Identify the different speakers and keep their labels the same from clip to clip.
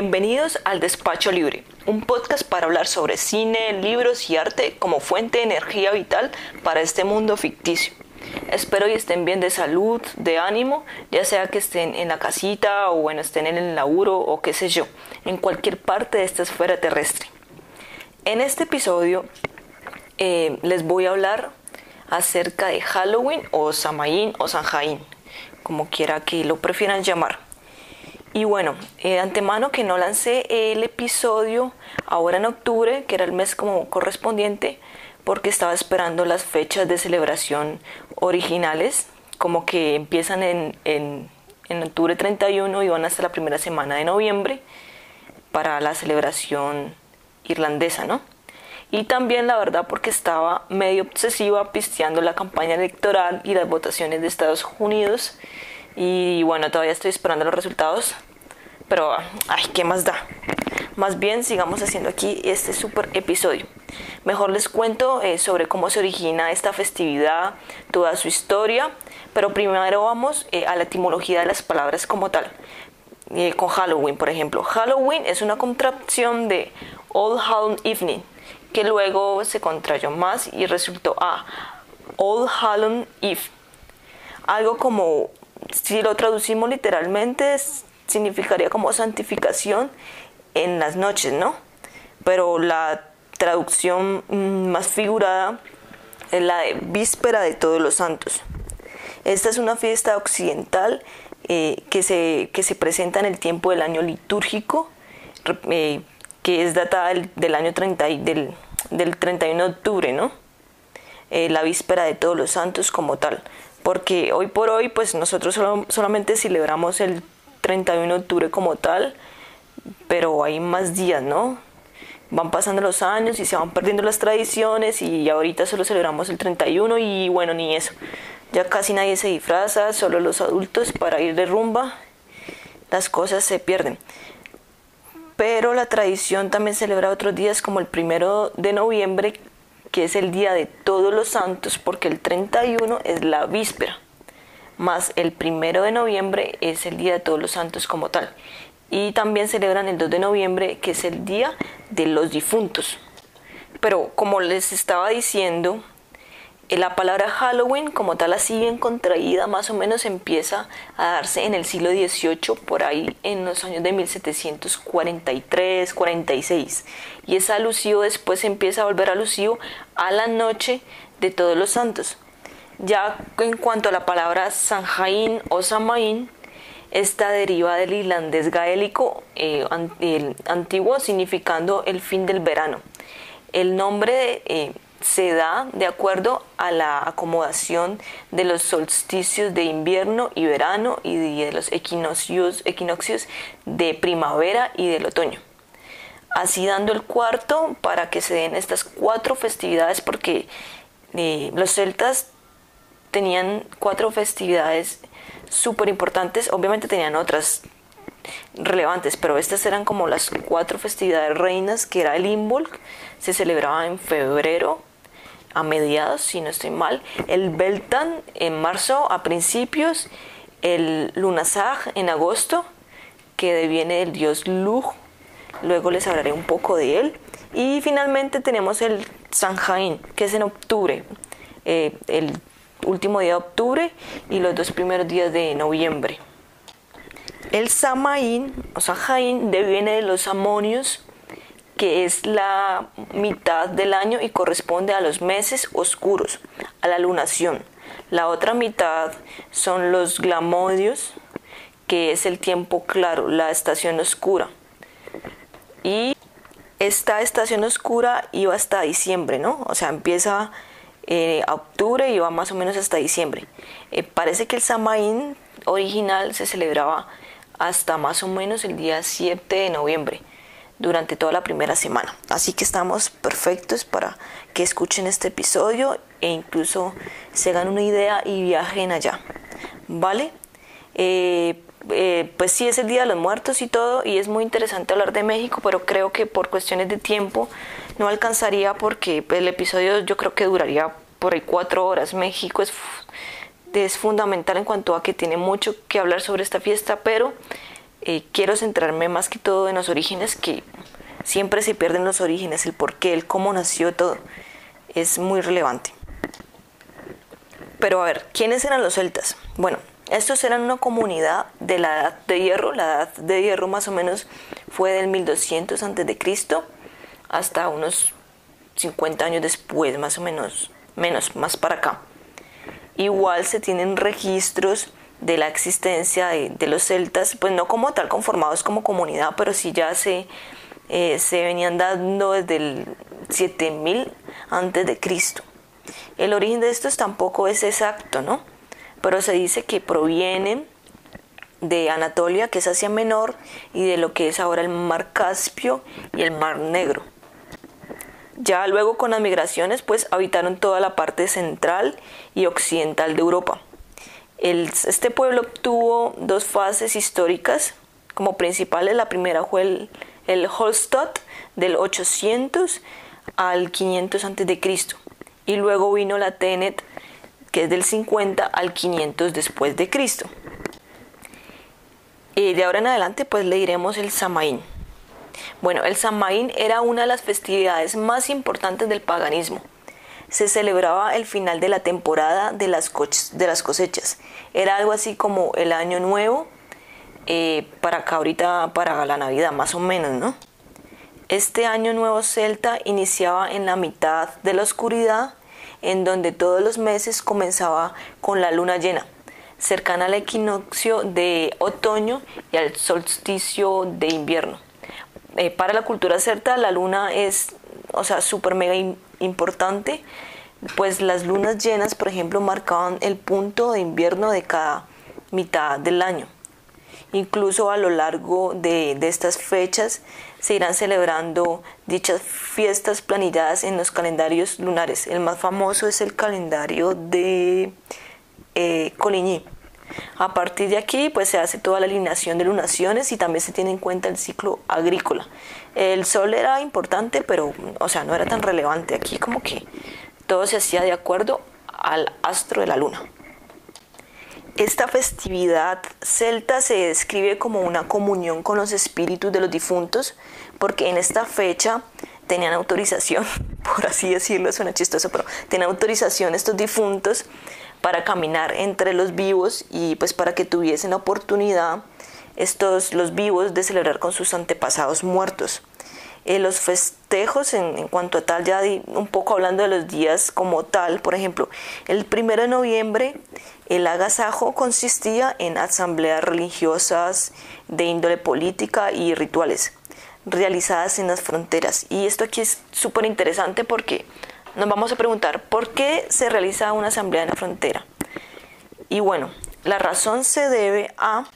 Speaker 1: Bienvenidos al Despacho Libre, un podcast para hablar sobre cine, libros y arte como fuente de energía vital para este mundo ficticio. Espero y estén bien de salud, de ánimo, ya sea que estén en la casita o bueno, estén en el laburo o qué sé yo, en cualquier parte de esta esfera terrestre. En este episodio eh, les voy a hablar acerca de Halloween o Samaín o Sanjaín, como quiera que lo prefieran llamar. Y bueno, eh, de antemano que no lancé el episodio ahora en octubre, que era el mes como correspondiente, porque estaba esperando las fechas de celebración originales, como que empiezan en, en, en octubre 31 y van hasta la primera semana de noviembre para la celebración irlandesa, ¿no? Y también la verdad porque estaba medio obsesiva pisteando la campaña electoral y las votaciones de Estados Unidos. Y bueno, todavía estoy esperando los resultados. Pero, ay, ¿qué más da? Más bien sigamos haciendo aquí este super episodio. Mejor les cuento eh, sobre cómo se origina esta festividad, toda su historia. Pero primero vamos eh, a la etimología de las palabras como tal. Eh, con Halloween, por ejemplo. Halloween es una contracción de All Hallow Evening, que luego se contrayó más y resultó a All Hallow Eve. Algo como, si lo traducimos literalmente, significaría como santificación en las noches, ¿no? Pero la traducción mm, más figurada es la de víspera de todos los santos. Esta es una fiesta occidental eh, que, se, que se presenta en el tiempo del año litúrgico, eh, que es datada del, año 30, del, del 31 de octubre, ¿no? Eh, la víspera de todos los santos como tal. Porque hoy por hoy, pues nosotros solamente celebramos el 31 de octubre como tal, pero hay más días, ¿no? Van pasando los años y se van perdiendo las tradiciones y ahorita solo celebramos el 31 y bueno, ni eso. Ya casi nadie se disfraza, solo los adultos para ir de rumba. Las cosas se pierden pero la tradición también celebra otros días como el primero de noviembre, que es el día de todos los santos, porque el 31 es la víspera, más el primero de noviembre es el día de todos los santos como tal. Y también celebran el 2 de noviembre, que es el día de los difuntos. Pero como les estaba diciendo, la palabra Halloween como tal así bien contraída más o menos empieza a darse en el siglo XVIII por ahí en los años de 1743 46 y es alusivo después empieza a volver alusivo a la noche de todos los santos. Ya en cuanto a la palabra Sanjain o Samaín esta deriva del irlandés gaélico eh, antiguo significando el fin del verano. El nombre de, eh, se da de acuerdo a la acomodación de los solsticios de invierno y verano y de los equinoccios, equinoccios de primavera y del otoño. Así dando el cuarto para que se den estas cuatro festividades porque eh, los celtas tenían cuatro festividades súper importantes, obviamente tenían otras relevantes, pero estas eran como las cuatro festividades reinas, que era el Imbolc, se celebraba en febrero, a mediados, si no estoy mal, el Beltan en marzo a principios, el Lunasag en agosto, que deviene del dios Lug, luego les hablaré un poco de él, y finalmente tenemos el Sanjain, que es en octubre, eh, el último día de octubre y los dos primeros días de noviembre. El Samaín o Sanjain deviene de los amonios que es la mitad del año y corresponde a los meses oscuros, a la lunación. La otra mitad son los glamodios, que es el tiempo claro, la estación oscura. Y esta estación oscura iba hasta diciembre, ¿no? O sea, empieza eh, a octubre y va más o menos hasta diciembre. Eh, parece que el Samaín original se celebraba hasta más o menos el día 7 de noviembre durante toda la primera semana. Así que estamos perfectos para que escuchen este episodio e incluso se hagan una idea y viajen allá. ¿Vale? Eh, eh, pues sí es el Día de los Muertos y todo, y es muy interesante hablar de México, pero creo que por cuestiones de tiempo no alcanzaría porque el episodio yo creo que duraría por ahí cuatro horas. México es, es fundamental en cuanto a que tiene mucho que hablar sobre esta fiesta, pero eh, quiero centrarme más que todo en los orígenes, que siempre se pierden los orígenes, el por qué, el cómo nació todo. Es muy relevante. Pero a ver, ¿quiénes eran los celtas? Bueno, estos eran una comunidad de la edad de hierro. La edad de hierro más o menos fue del 1200 a.C. hasta unos 50 años después, más o menos, menos, más para acá. Igual se tienen registros de la existencia de, los celtas, pues no como tal conformados como comunidad, pero sí ya se, eh, se venían dando desde el 7000 antes de Cristo. El origen de estos tampoco es exacto, ¿no? Pero se dice que provienen de Anatolia, que es Asia Menor, y de lo que es ahora el Mar Caspio y el Mar Negro. Ya luego con las migraciones, pues habitaron toda la parte central y occidental de Europa este pueblo tuvo dos fases históricas como principales. La primera fue el, el del 800 al 500 a.C. Y luego vino la Tenet, que es del 50 al 500 después de Cristo. Y de ahora en adelante pues le diremos el Samaín. Bueno, el Samaín era una de las festividades más importantes del paganismo se celebraba el final de la temporada de las, de las cosechas. Era algo así como el año nuevo eh, para acá ahorita, para la Navidad, más o menos, ¿no? Este año nuevo celta iniciaba en la mitad de la oscuridad, en donde todos los meses comenzaba con la luna llena, cercana al equinoccio de otoño y al solsticio de invierno. Eh, para la cultura celta la luna es, o sea, súper mega importante, pues las lunas llenas, por ejemplo, marcaban el punto de invierno de cada mitad del año. Incluso a lo largo de, estas fechas se irán celebrando dichas fiestas planilladas en los calendarios lunares. El más famoso es el calendario de eh, Coligny. A partir de aquí, pues se hace toda la alineación de lunaciones y también se tiene en cuenta el ciclo agrícola. El sol era importante, pero, o sea, no era tan relevante. Aquí como que todo se hacía de acuerdo al astro de la luna. Esta festividad celta se describe como una comunión con los espíritus de los difuntos, porque en esta fecha tenían autorización, por así decirlo, suena chistoso, pero tenían autorización estos difuntos para caminar entre los vivos y pues para que tuviesen la oportunidad estos los vivos de celebrar con sus antepasados muertos. Eh, los festejos en, cuanto a tal, ya un poco hablando de los días como tal, por ejemplo, el primero de noviembre el agasajo consistía en asambleas religiosas de índole política y rituales realizadas en las fronteras. Y esto aquí es súper interesante porque nos vamos a preguntar por qué se realiza una asamblea en la frontera. Y bueno, la razón se debe a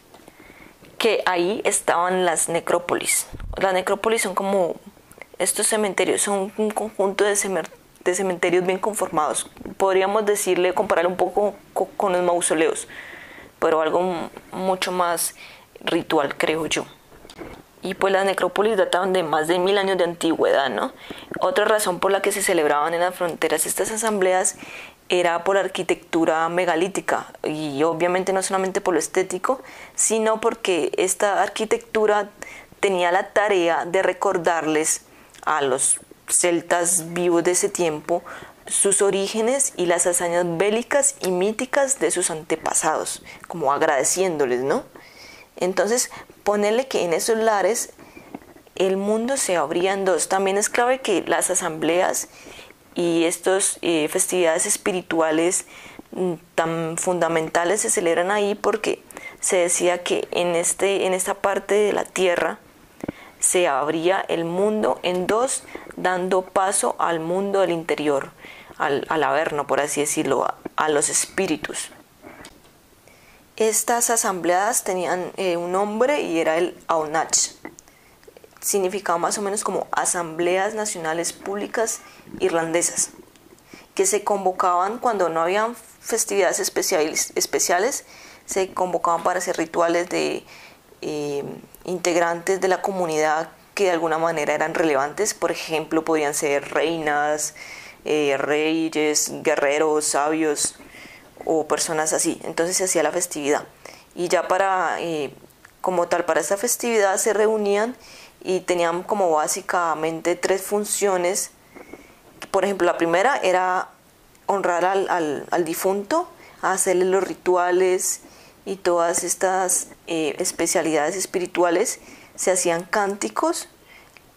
Speaker 1: que ahí estaban las necrópolis. Las necrópolis son como estos cementerios, son un conjunto de, cementerios bien conformados. Podríamos decirle, comparar un poco con los mausoleos, pero algo mucho más ritual, creo yo y pues las necrópolis databan de más de mil años de antigüedad, ¿no? Otra razón por la que se celebraban en las fronteras estas asambleas era por arquitectura megalítica y obviamente no solamente por lo estético, sino porque esta arquitectura tenía la tarea de recordarles a los celtas vivos de ese tiempo sus orígenes y las hazañas bélicas y míticas de sus antepasados, como agradeciéndoles, ¿no? Entonces, ponerle que en esos lares el mundo se abría en dos. También es clave que las asambleas y estas eh, festividades espirituales mm, tan fundamentales se celebran ahí porque se decía que en, este, en esta parte de la tierra se abría el mundo en dos, dando paso al mundo del interior, al, al por así decirlo, a los espíritus. Estas asambleas tenían eh, un nombre y era el AUNACH. Significaba más o menos como Asambleas Nacionales Públicas Irlandesas, que se convocaban cuando no habían festividades especiales, especiales se convocaban para hacer rituales de eh, integrantes de la comunidad que de alguna manera eran relevantes. Por ejemplo, podían ser reinas, eh, reyes, guerreros, sabios, o personas así. Entonces se hacía la festividad. Y ya para eh, como tal para esta festividad se reunían y tenían como básicamente tres funciones. Por ejemplo, la primera era honrar al, al, difunto, hacerle los rituales y todas estas eh, especialidades espirituales. Se hacían cánticos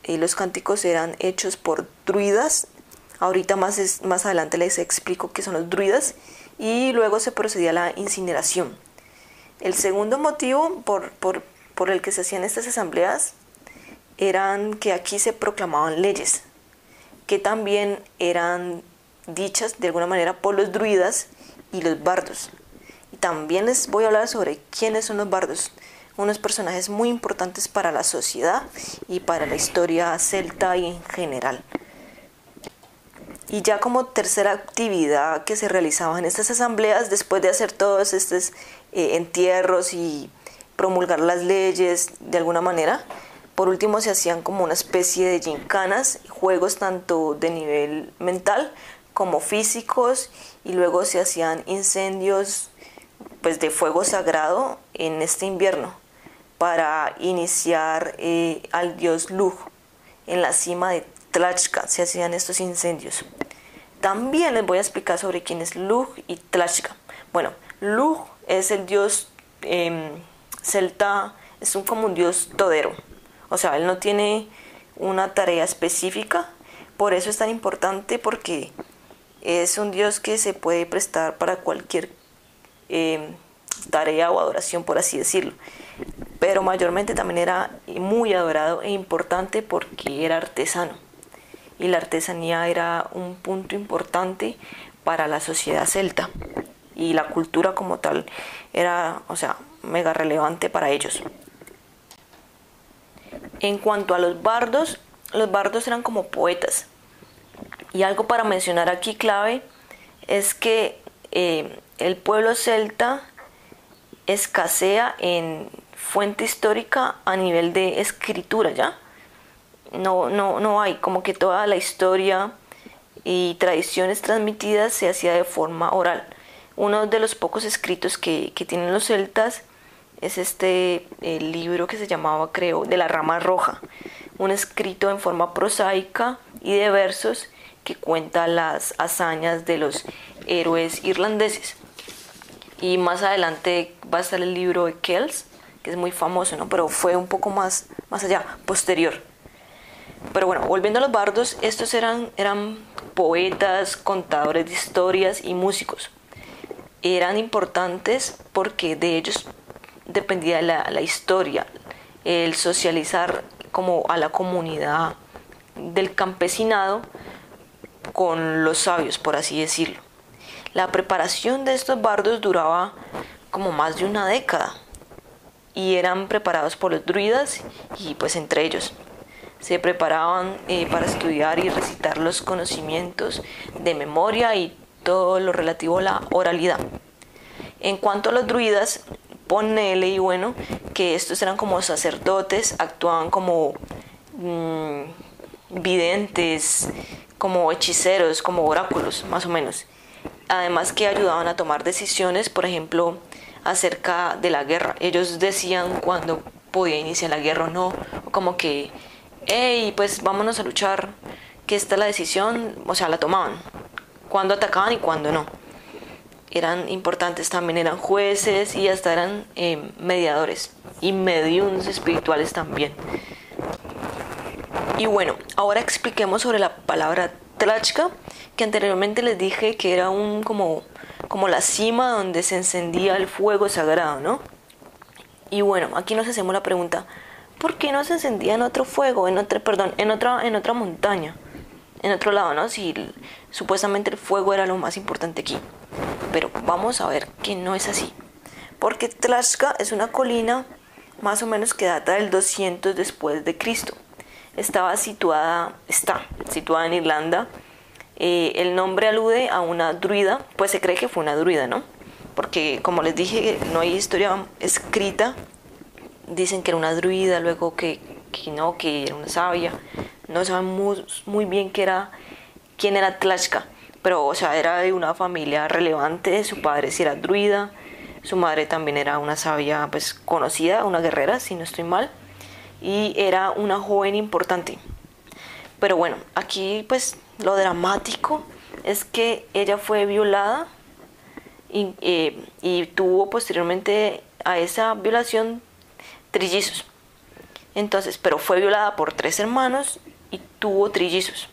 Speaker 1: y los cánticos eran hechos por druidas. Ahorita más, más adelante les explico qué son los druidas y luego se procedía a la incineración. El segundo motivo por, por, por el que se hacían estas asambleas eran que aquí se proclamaban leyes, que también eran dichas de alguna manera por los druidas y los bardos. Y también les voy a hablar sobre quiénes son los bardos, unos personajes muy importantes para la sociedad y para la historia celta y en general. Y ya como tercera actividad que se realizaba en estas asambleas, después de hacer todos estos eh, entierros y promulgar las leyes de alguna manera, por último se hacían como una especie de gincanas, juegos tanto de nivel mental como físicos y luego se hacían incendios pues de fuego sagrado en este invierno para iniciar eh, al dios Lug en la cima de Tlachka se hacían estos incendios. También les voy a explicar sobre quién es Lug y Tlachka. Bueno, Lug es el dios em, celta, es un, como un dios todero. O sea, él no tiene una tarea específica, por eso es tan importante porque es un Dios que se puede prestar para cualquier em, tarea o adoración, por así decirlo. Pero mayormente también era muy adorado e importante porque era artesano. Y la artesanía era un punto importante para la sociedad celta. Y la cultura como tal era, o sea, mega relevante para ellos. En cuanto a los bardos, los bardos eran como poetas y algo para mencionar aquí clave es que eh, el pueblo celta escasea en fuente histórica a nivel de escritura, ¿ya? No, no, no hay, como que toda la historia y tradiciones transmitidas se hacía de forma oral. Uno de los pocos escritos que, tienen los celtas es este libro que se llamaba, creo, de la rama roja, un escrito en forma prosaica y de versos que cuenta las hazañas de los héroes irlandeses. Y más adelante va a estar el libro de Kells, que es muy famoso, ¿no? pero fue un poco más, más allá, posterior. Pero bueno, volviendo a los bardos, estos eran, eran poetas, contadores de historias y músicos. Eran importantes porque de ellos dependía la, la historia, el socializar como a la comunidad del campesinado con los sabios, por así decirlo. La preparación de estos bardos duraba como más de una década y eran preparados por los druidas y pues entre ellos. Se preparaban eh, para estudiar y recitar los conocimientos de memoria y todo lo relativo a la oralidad. En cuanto a los druidas, ponele y bueno que estos eran como sacerdotes, actuaban como mm, videntes, como hechiceros, como oráculos, más o menos. Además que ayudaban a tomar decisiones, por ejemplo, acerca de la guerra. Ellos decían cuándo podía iniciar la guerra o no, como que, hey, pues vámonos a luchar, que esta es la decisión, o sea, la tomaban, cuándo atacaban y cuándo no. Eran importantes también, eran jueces y hasta eran eh, mediadores y mediums espirituales también. Y bueno, ahora expliquemos sobre la palabra Tlachka, que anteriormente les dije que era un como, como la cima donde se encendía el fuego sagrado, ¿no? Y bueno, aquí nos hacemos la pregunta, ¿por qué no se encendía en otro fuego, en otra, perdón, en otra, en otra montaña, en otro lado, ¿no? Si supuestamente el fuego era lo más importante aquí. Pero vamos a ver que no es así. Porque Tlachka es una colina más o menos que data del 200 después de Cristo estaba situada, está situada en Irlanda. Eh, el nombre alude a una druida, pues se cree que fue una druida, ¿no? Porque como les dije, no hay historia escrita. Dicen que era una druida, luego que, no, que era una sabia. No sabemos muy bien quién era Tlashka, pero o sea, era de una familia relevante, su padre sí era druida, Su madre también era una sabia pues conocida, una guerrera, si no estoy mal, y era una joven importante. Pero bueno, aquí pues lo dramático es que ella fue violada y, eh, y tuvo posteriormente a esa violación trillizos. Entonces, pero fue violada por tres hermanos y tuvo trillizos.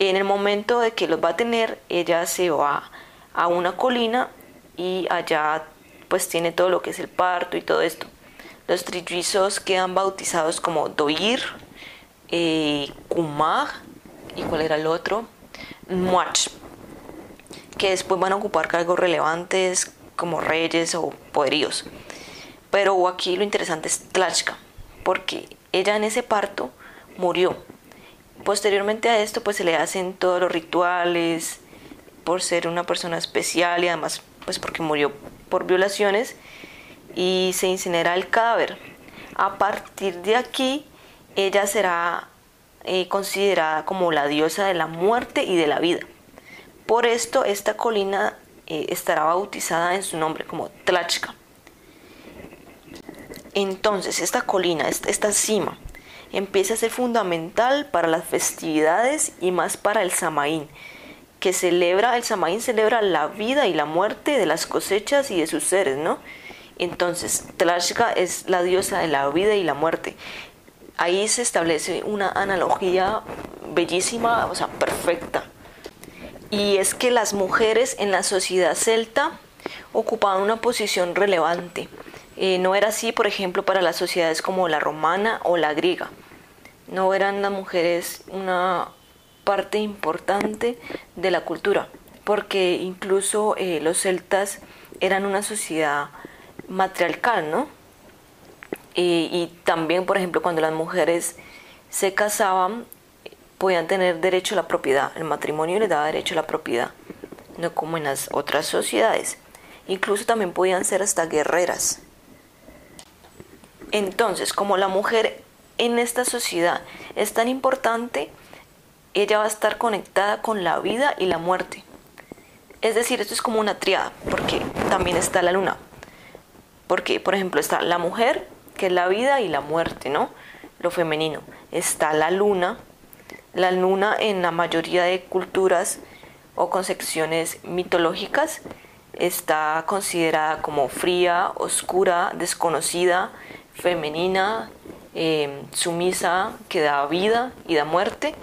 Speaker 1: En el momento de que los va a tener, ella se va a una colina y allá pues tiene todo lo que es el parto y todo esto. Los trillizos quedan bautizados como Doir, eh, Kumag y cuál era el otro, Muach, que después van a ocupar cargos relevantes como reyes o poderíos. Pero aquí lo interesante es Tlachka, porque ella en ese parto murió. Posteriormente a esto pues se le hacen todos los rituales por ser una persona especial y además pues porque murió por violaciones y se incinera el cadáver. A partir de aquí ella será eh, considerada como la diosa de la muerte y de la vida. Por esto esta colina eh, estará bautizada en su nombre como Tlachka. Entonces, esta colina, esta cima, empieza a ser fundamental para las festividades y más para el Samaín, que celebra, el Samaín celebra la vida y la muerte de las cosechas y de sus seres, ¿no? Entonces, Tlashka es la diosa de la vida y la muerte. Ahí se establece una analogía bellísima, o sea, perfecta. Y es que las mujeres en la sociedad celta ocupaban una posición relevante eh, no era así, por ejemplo, para las sociedades como la romana o la griega. No eran las mujeres una parte importante de la cultura, porque incluso eh, los celtas eran una sociedad matriarcal, ¿no? y también, por ejemplo, cuando las mujeres se casaban, podían tener derecho a la propiedad. El matrimonio les daba derecho a la propiedad, no como en las otras sociedades. Incluso también podían ser hasta guerreras. Entonces, como la mujer en esta sociedad es tan importante, ella va a estar conectada con la vida y la muerte. Es decir, esto es como una triada, porque también está la luna. Porque, por ejemplo, está la mujer, que es la vida y la muerte, ¿no? Lo femenino. Está la luna. La luna en la mayoría de culturas o concepciones mitológicas está considerada como fría, oscura, desconocida, femenina, em, sumisa, que da vida y da muerte.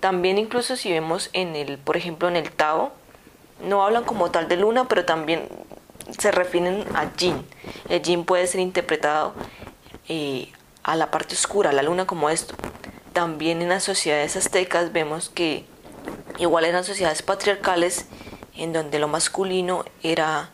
Speaker 1: También incluso si vemos en el, por ejemplo, en el Tao, no hablan como tal de luna, pero también se refieren a Yin. El Yin puede ser interpretado eh, a la parte oscura, la luna como esto. También en las sociedades aztecas vemos que igual eran sociedades patriarcales en donde lo masculino era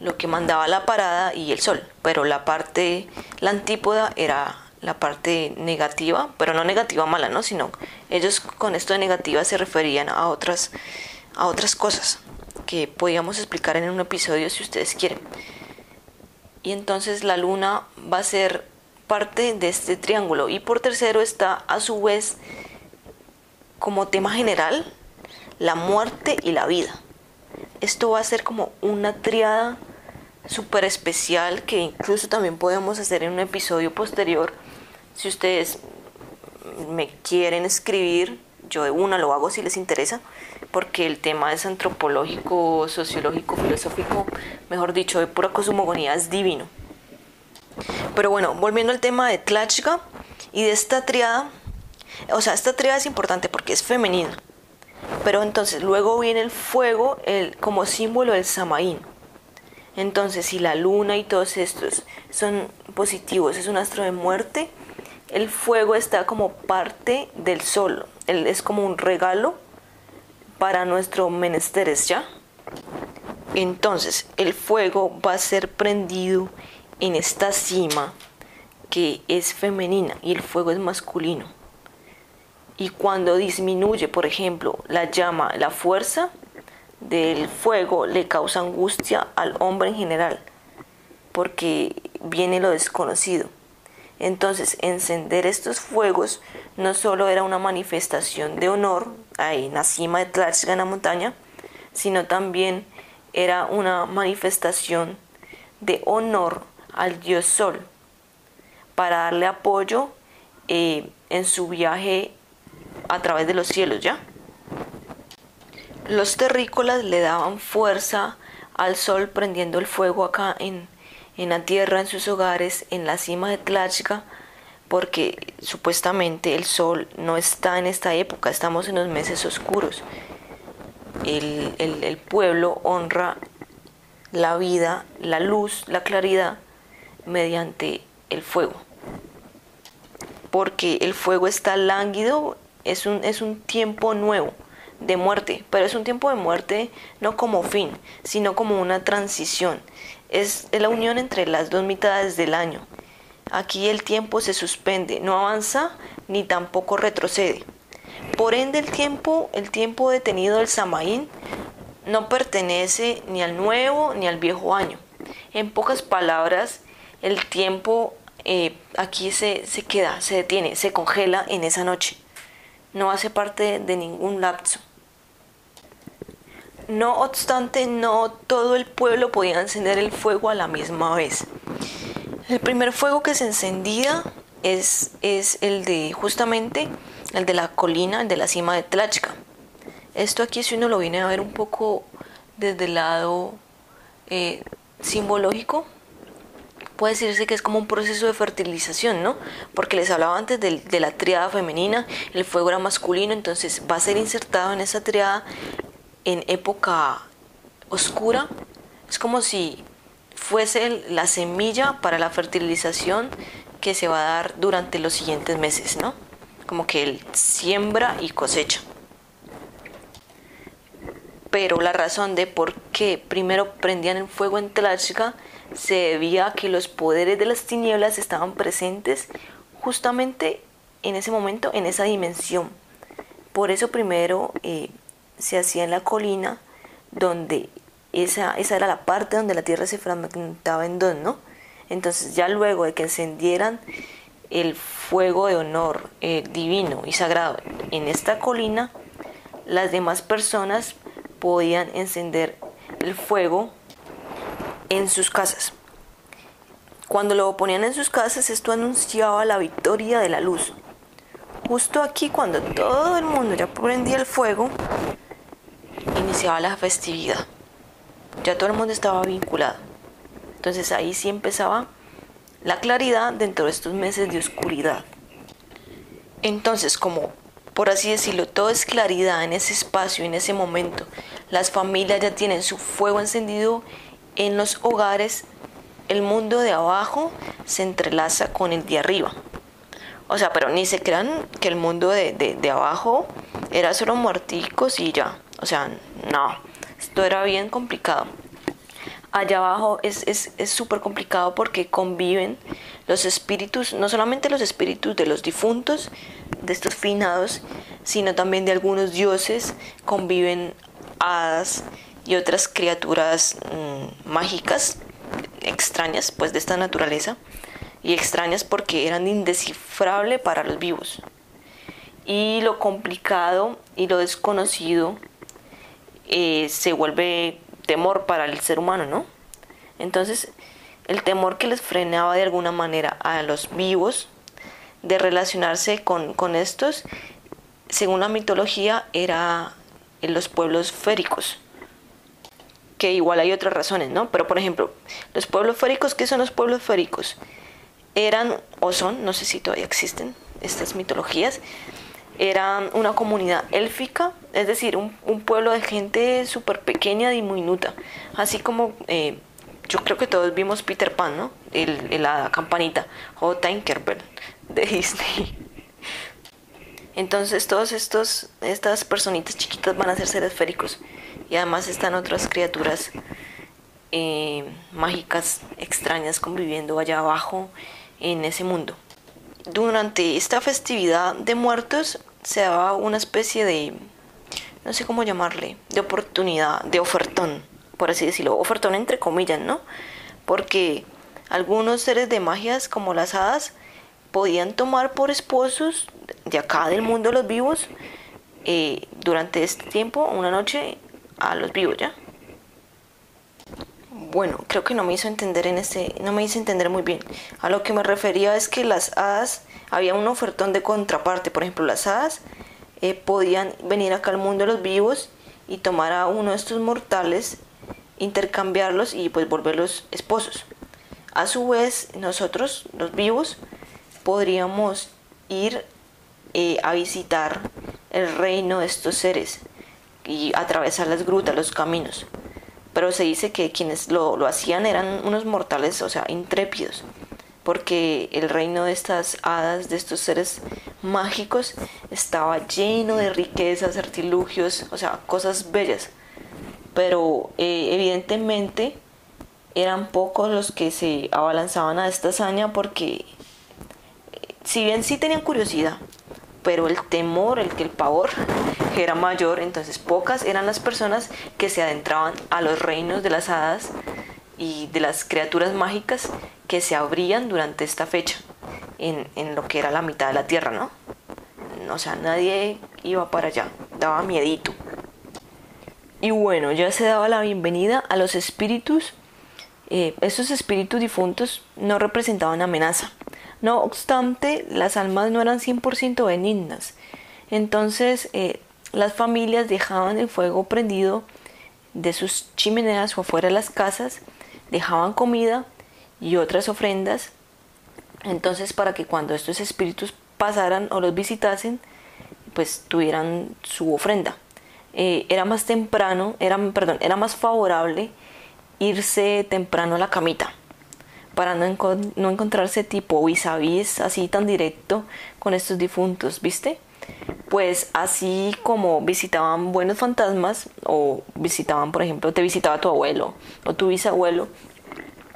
Speaker 1: lo que mandaba la parada y el sol, pero la parte, la antípoda era la parte negativa, pero no negativa mala, ¿no? Sino ellos con esto de negativa se referían a otras, a otras cosas que podíamos explicar en un episodio si ustedes quieren. Y entonces la luna va a ser parte de este triángulo. Y por tercero está a su vez como tema general la muerte y la vida. Esto va a ser como una triada súper especial que incluso también podemos hacer en un episodio posterior. Si ustedes me quieren escribir, yo de una lo hago si les interesa, porque el tema es antropológico, sociológico, filosófico, mejor dicho, de pura cosmogonía, es divino. Pero bueno, volviendo al tema de Tlachka y de esta triada, o sea, esta triada es importante porque es femenina, pero entonces luego viene el fuego el, como símbolo del Samaín entonces, si la luna y todos estos son positivos, es un astro de muerte, el fuego está como parte del sol, es como un regalo para nuestro menesteres, ¿ya? Entonces, el fuego va a ser prendido en esta cima que es femenina y el fuego es masculino. Y cuando disminuye, por ejemplo, la llama, la fuerza, del fuego le causa angustia al hombre en general, porque viene lo desconocido. Entonces, encender estos fuegos no solo era una manifestación de honor ahí en la cima de en la montaña, sino también era una manifestación de honor al dios Sol para darle apoyo eh, en su viaje a través de los cielos, ¿ya? Los terrícolas le daban fuerza al sol prendiendo el fuego acá en, en la tierra, en sus hogares, en la cima de Tlachka, porque supuestamente el sol no está en esta época, estamos en los meses oscuros. El, el pueblo honra la vida, la luz, la claridad mediante el fuego. Porque el fuego está lánguido, es un, es un tiempo nuevo de muerte, pero es un tiempo de muerte no como fin, sino como una transición. Es la unión entre las dos mitades del año. Aquí el tiempo se suspende, no avanza ni tampoco retrocede. Por ende el tiempo, el tiempo detenido del Samaín no pertenece ni al nuevo ni al viejo año. En pocas palabras, el tiempo eh, aquí se, se queda, se detiene, se congela en esa noche. No hace parte de ningún lapso. No obstante, no todo el pueblo podía encender el fuego a la misma vez. El primer fuego que se encendía es, es el de justamente el de la colina, el de la cima de Tlachka. Esto aquí si uno lo viene a ver un poco desde el lado eh, simbológico, puede decirse que es como un proceso de fertilización, ¿no? Porque les hablaba antes de, de, la triada femenina, el fuego era masculino, entonces va a ser insertado en esa triada en época oscura. Es como si fuese la semilla para la fertilización que se va a dar durante los siguientes meses, ¿no? Como que él siembra y cosecha pero la razón de por qué primero prendían el fuego en Tlachka se debía a que los poderes de las tinieblas estaban presentes justamente en ese momento, en esa dimensión. Por eso primero eh, se hacía en la colina, donde esa, esa era la parte donde la tierra se fragmentaba en dos, ¿no? Entonces ya luego de que encendieran el fuego de honor eh, divino y sagrado en esta colina, las demás personas podían encender el fuego en sus casas. Cuando lo ponían en sus casas, esto anunciaba la victoria de la luz. Justo aquí, cuando todo el mundo ya prendía el fuego, iniciaba la festividad. Ya todo el mundo estaba vinculado. Entonces ahí sí empezaba la claridad dentro de estos meses de oscuridad. Entonces, como por así decirlo, todo es claridad en ese espacio, en ese momento. Las familias ya tienen su fuego encendido en los hogares. El mundo de abajo se entrelaza con el de arriba. O sea, pero ni se crean que el mundo de, de, abajo era solo muerticos y ya. O sea, no. Esto era bien complicado. Allá abajo es súper es, complicado porque conviven los espíritus, no solamente los espíritus de los difuntos, de estos finados, sino también de algunos dioses, conviven hadas y otras criaturas mm, mágicas extrañas, pues de esta naturaleza, y extrañas porque eran indescifrables para los vivos. Y lo complicado y lo desconocido eh, se vuelve temor para el ser humano, ¿no? Entonces, el temor que les frenaba de alguna manera a los vivos de relacionarse con, con estos, según la mitología, era en los pueblos féricos. Que igual hay otras razones, ¿no? Pero por ejemplo, los pueblos féricos, ¿qué son los pueblos féricos? Eran o son, no sé si todavía existen estas mitologías, eran una comunidad élfica, es decir, un, pueblo de gente súper pequeña y muy así como eh, yo creo que todos vimos Peter Pan, ¿no? El, la campanita, o Tinkerbell de Disney. Entonces todos estos estas personitas chiquitas van a ser seres féricos y además están otras criaturas eh, mágicas extrañas conviviendo allá abajo en ese mundo. Durante esta festividad de muertos se daba una especie de no sé cómo llamarle, de oportunidad, de ofertón por así decirlo, ofertón entre comillas, ¿no? Porque algunos seres de magias como las hadas podían tomar por esposos de acá del mundo los vivos eh, durante este tiempo, una noche, a los vivos ya. Bueno, creo que no me hizo entender en este, no me hizo entender muy bien. A lo que me refería es que las hadas, había un ofertón de contraparte, por ejemplo, las hadas eh, podían venir acá al mundo de los vivos y tomar a uno de estos mortales, intercambiarlos y pues volverlos esposos. A su vez, nosotros, los vivos, podríamos ir eh, a visitar el reino de estos seres y atravesar las grutas, los caminos. Pero se dice que quienes lo, lo hacían eran unos mortales, o sea, intrépidos, porque el reino de estas hadas, de estos seres mágicos, estaba lleno de riquezas, artilugios, o sea, cosas bellas. Pero eh, evidentemente eran pocos los que se abalanzaban a esta hazaña porque eh, si bien sí tenían curiosidad, pero el temor, el que el pavor era mayor, entonces pocas eran las personas que se adentraban a los reinos de las hadas y de las criaturas mágicas que se abrían durante esta fecha en, en lo que era la mitad de la tierra, ¿no? O sea, nadie iba para allá, daba miedito. Y bueno, ya se daba la bienvenida a los espíritus. Eh, estos espíritus difuntos no representaban amenaza. No obstante, las almas no eran 100% benignas. Entonces, eh, las familias dejaban el fuego prendido de sus chimeneas o afuera de las casas, dejaban comida y otras ofrendas. Entonces, para que cuando estos espíritus pasaran o los visitasen, pues tuvieran su ofrenda. Eh, era más temprano, era, perdón, era más favorable irse temprano a la camita para no, no encontrarse tipo vis a así tan directo con estos difuntos, ¿viste? Pues así como visitaban buenos fantasmas o visitaban, por ejemplo, te visitaba tu abuelo o tu bisabuelo,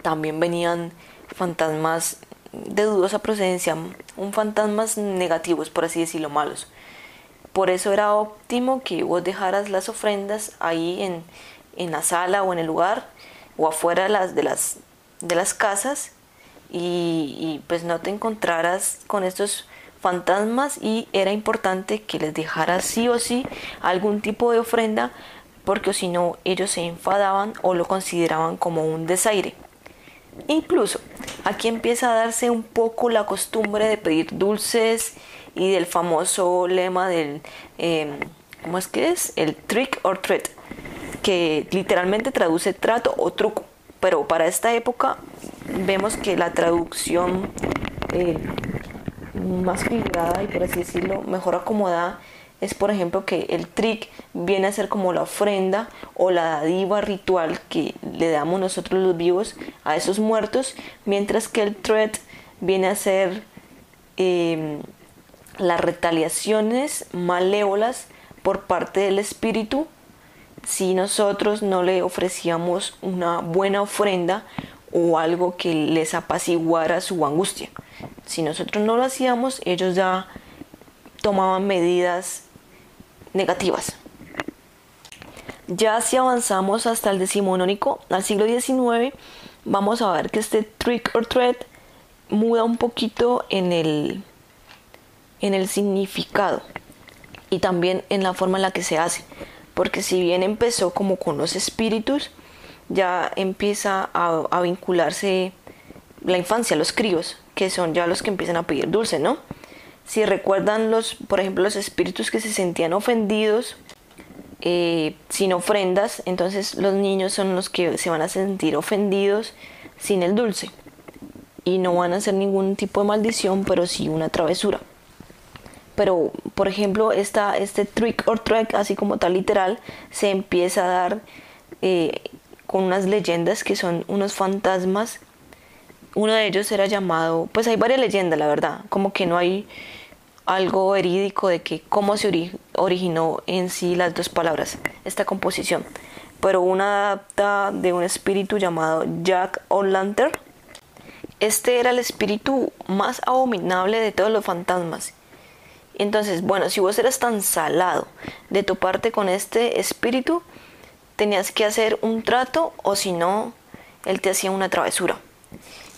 Speaker 1: también venían fantasmas de dudosa procedencia, un fantasmas negativos, por así decirlo, malos. Por eso era óptimo que vos dejaras las ofrendas ahí en, en la sala o en el lugar o afuera de las, de las, de las casas y, pues no te encontraras con estos fantasmas y era importante que les dejaras sí o sí algún tipo de ofrenda porque si no ellos se enfadaban o lo consideraban como un desaire. Incluso aquí empieza a darse un poco la costumbre de pedir dulces y del famoso lema del, em, ¿cómo es que es? El trick or treat, que literalmente traduce trato o truco. Pero para esta época vemos que la traducción eh, más figurada y por así decirlo, mejor acomodada es por ejemplo que el trick viene a ser como la ofrenda o la dadiva ritual que le damos nosotros los vivos a esos muertos, mientras que el threat viene a ser em, las retaliaciones malévolas por parte del espíritu si nosotros no le ofrecíamos una buena ofrenda o algo que les apaciguara su angustia. Si nosotros no lo hacíamos, ellos ya tomaban medidas negativas. Ya si avanzamos hasta el decimonónico, al siglo XIX, vamos a ver que este trick or treat muda un poquito en el, en el significado y también en la forma en la que se hace. Porque si bien empezó como con los espíritus, ya empieza a, a vincularse la infancia, los críos, que son ya los que empiezan a pedir dulce, ¿no? Si recuerdan los, por ejemplo, los espíritus que se sentían ofendidos eh, sin ofrendas, entonces los niños son los que se van a sentir ofendidos sin el dulce. Y no van a hacer ningún tipo de maldición, pero sí una travesura. Pero, por ejemplo, esta, este trick or track, así como tal literal, se empieza a dar eh, con unas leyendas que son unos fantasmas. Uno de ellos era llamado, pues hay varias leyendas, la verdad, como que no hay algo verídico de que cómo se originó en sí las dos palabras, esta composición. Pero una adapta de un espíritu llamado Jack O'Lantern. Este era el espíritu más abominable de todos los fantasmas. Entonces, bueno, si vos eras tan salado de toparte con este espíritu, tenías que hacer un trato o si no, él te hacía una travesura.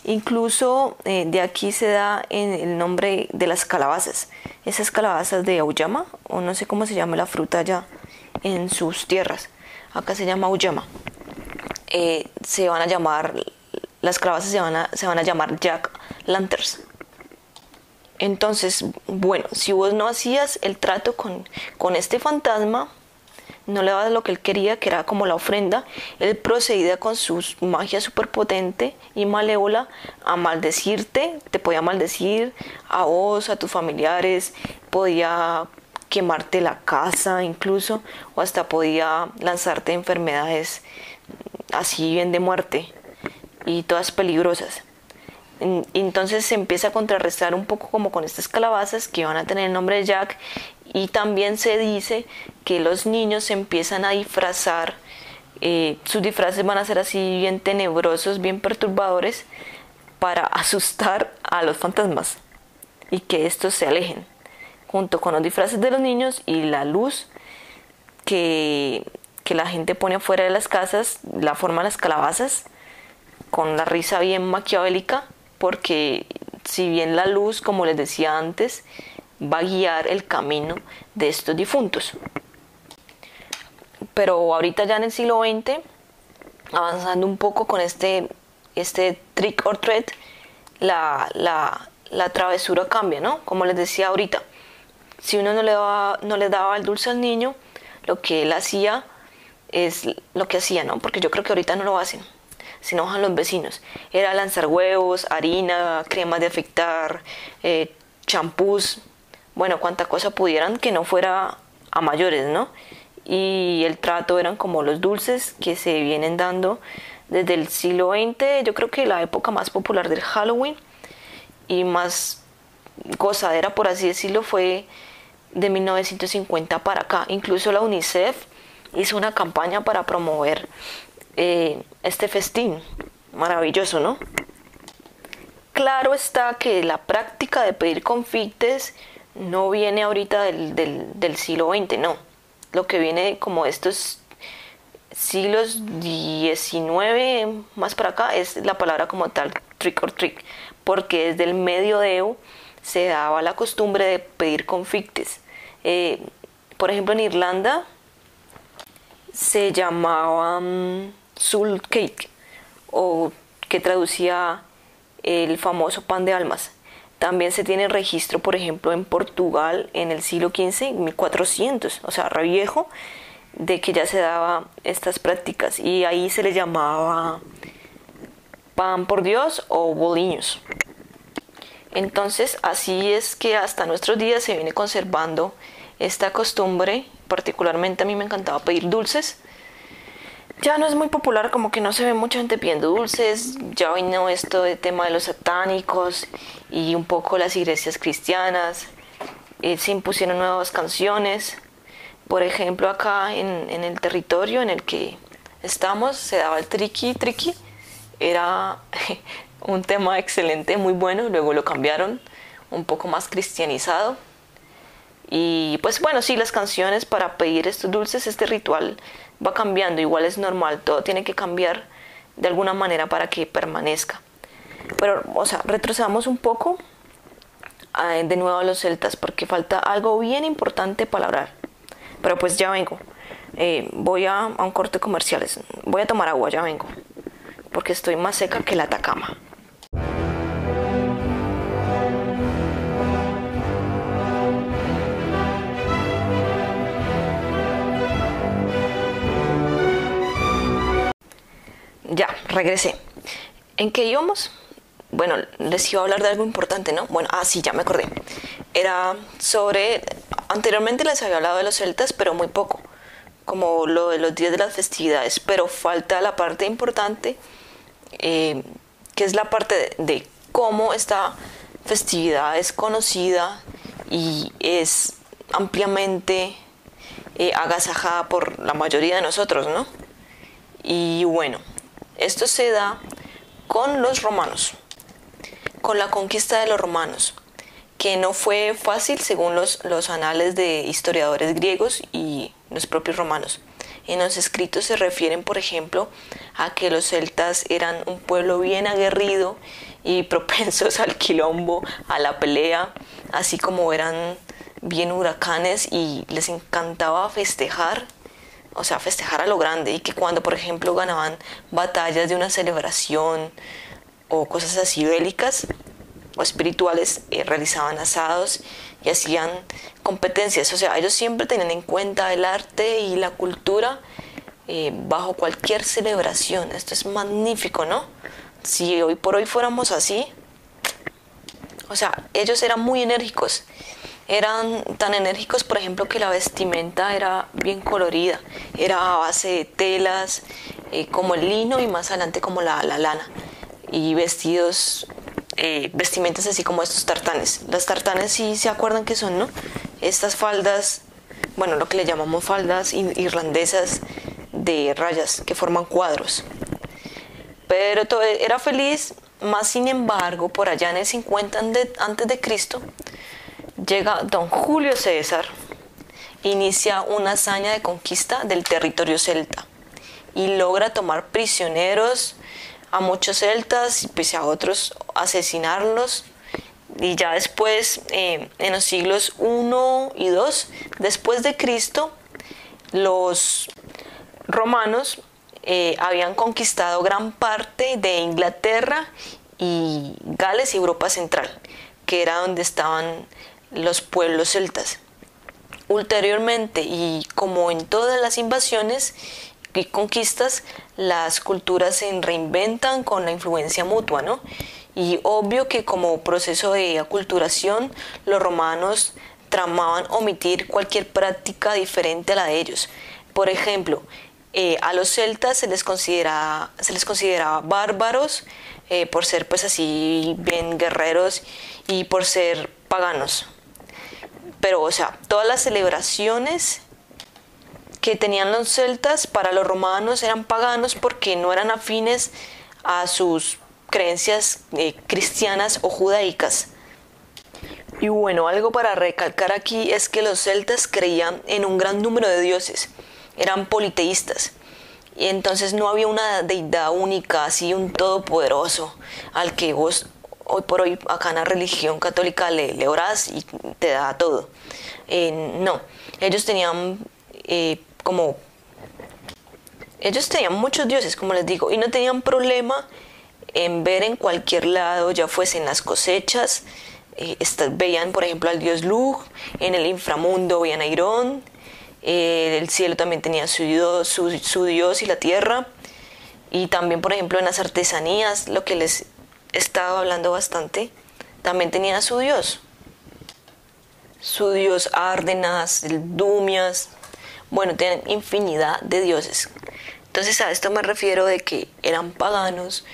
Speaker 1: Incluso eh, de aquí se da en el nombre de las calabazas. Esas calabazas de Auyama, o no sé cómo se llama la fruta allá en sus tierras. Acá se llama Auyama. eh, se van a llamar, las calabazas se van a, se van a llamar Jack Lanterns. Entonces, bueno, si vos no hacías el trato con, con este fantasma, no le dabas lo que él quería, que era como la ofrenda, él procedía con su magia superpotente y malévola a maldecirte, te podía maldecir a vos, a tus familiares, podía quemarte la casa incluso, o hasta podía lanzarte enfermedades así bien de muerte y todas peligrosas. Entonces se empieza a contrarrestar un poco como con estas calabazas que van a tener el nombre de Jack y también se dice que los niños empiezan a disfrazar, eh, sus disfraces van a ser así bien tenebrosos, bien perturbadores para asustar a los fantasmas y que estos se alejen junto con los disfraces de los niños y la luz que, que la gente pone afuera de las casas, la forma de las calabazas, con la risa bien maquiavélica, porque si bien la luz, como les decía antes, va a guiar el camino de estos difuntos. Pero ahorita ya en el siglo XX, avanzando un poco con este, este trick or treat, la, la, la travesura cambia, ¿no? Como les decía ahorita, si uno no le, daba, no le daba el dulce al niño, lo que él hacía es lo que hacía, ¿no? Porque yo creo que ahorita no lo hacen, se enojan los vecinos. Era lanzar huevos, harina, cremas de afectar, eh, champús, bueno, cuánta cosa pudieran que no fuera a mayores, ¿no? Y el trato eran como los dulces que se vienen dando desde el siglo XX, yo creo que la época más popular del Halloween y más gozadera, por así decirlo, fue de 1950 para acá. Incluso la UNICEF hizo una campaña para promover eh, este festín. Maravilloso, ¿no? Claro está que la práctica de pedir confites no viene ahorita del, del, siglo XX, no. Lo que viene como estos siglos XIX más para acá es la palabra como tal, trick or trick, porque desde el medioevo se daba la costumbre de pedir confites. Eh, por ejemplo, en Irlanda se llamaba um, Soul Cake, o que traducía el famoso pan de almas. También se tiene registro, por ejemplo, en Portugal en el siglo XV, 1400, o sea, re viejo, de que ya se daba estas prácticas y ahí se le llamaba pan por Dios o boliños. Entonces, así es que hasta nuestros días se viene conservando esta costumbre. Particularmente a mí me encantaba pedir dulces. Ya no es muy popular, como que no se ve mucha gente pidiendo dulces. Ya vino esto de tema de los satánicos y un poco las iglesias cristianas. Eh, se impusieron nuevas canciones. Por ejemplo, acá en, en el territorio en el que estamos se daba el triqui triqui. Era un tema excelente, muy bueno, luego lo cambiaron un poco más cristianizado. Y pues bueno, sí, las canciones para pedir estos dulces, este ritual va cambiando, igual es normal, todo tiene que cambiar de alguna manera para que permanezca. Pero, o sea, retrocedamos un poco de nuevo a los celtas porque falta algo bien importante para hablar. Pero pues ya vengo. Eh, voy a, un corte comercial. Voy a tomar agua, ya vengo. Porque estoy más seca que la Atacama. Regresé. ¿En qué íbamos? Bueno, les iba a hablar de algo importante, ¿no? Bueno, ah, sí, ya me acordé. Era sobre... Anteriormente les había hablado de los celtas, pero muy poco. Como lo de los días de las festividades. Pero falta la parte importante, eh, que es la parte de, cómo esta festividad es conocida y es ampliamente eh, agasajada por la mayoría de nosotros, ¿no? Y bueno, esto se da con los romanos, con la conquista de los romanos, que no fue fácil según los, los anales de historiadores griegos y los propios romanos. En los escritos se refieren, por ejemplo, a que los celtas eran un pueblo bien aguerrido y propensos al quilombo, a la pelea, así como eran bien huracanes y les encantaba festejar o sea, festejar a lo grande y que cuando, por ejemplo, ganaban batallas de una celebración o cosas así bélicas o espirituales, eh, realizaban asados y hacían competencias. O sea, ellos siempre tenían en cuenta el arte y la cultura eh, bajo cualquier celebración. Esto es magnífico, ¿no? Si hoy por hoy fuéramos así, o sea, ellos eran muy enérgicos. Eran tan enérgicos, por ejemplo, que la vestimenta era bien colorida. Era a base de telas, eh, como el lino y más adelante como la, lana. Y vestidos, eh, vestimentas así como estos tartanes. Las tartanes sí se acuerdan que son, ¿no? Estas faldas, bueno, lo que le llamamos faldas irlandesas de rayas que forman cuadros. Pero todo, era feliz más sin embargo, por allá en el 50 antes de Cristo, llega don Julio César, inicia una hazaña de conquista del territorio celta y logra tomar prisioneros a muchos celtas y pues a otros asesinarlos. Y ya después, eh, en los siglos 1 y 2 después de Cristo, los romanos eh, habían conquistado gran parte de Inglaterra y Gales y Europa Central, que era donde estaban los pueblos celtas. Ulteriormente, y como en todas las invasiones y conquistas, las culturas se reinventan con la influencia mutua, ¿no? Y obvio que como proceso de aculturación, los romanos tramaban omitir cualquier práctica diferente a la de ellos. Por ejemplo, eh, a los celtas se les, considera, se les consideraba bárbaros eh, por ser pues así bien guerreros y por ser paganos. Pero o sea, todas las celebraciones que tenían los celtas para los romanos eran paganos porque no eran afines a sus creencias eh, cristianas o judaicas. Y bueno, algo para recalcar aquí es que los celtas creían en un gran número de dioses eran politeístas. Y entonces no había una deidad única, así un todopoderoso, al que vos hoy por hoy acá en la religión católica le, le orás y te da todo. Eh, no, ellos tenían eh, como... Ellos tenían muchos dioses, como les digo, y no tenían problema en ver en cualquier lado, ya fuesen las cosechas, eh, veían por ejemplo al dios Lug, en el inframundo veían a Irón, eh, el cielo también tenía su dios, su, dios y la tierra. Y también, por ejemplo, en las artesanías, lo que les estaba hablando bastante, también tenía su dios. Su dios Árdenas, el Dumias, bueno, tienen infinidad de dioses. Entonces a esto me refiero de que eran paganos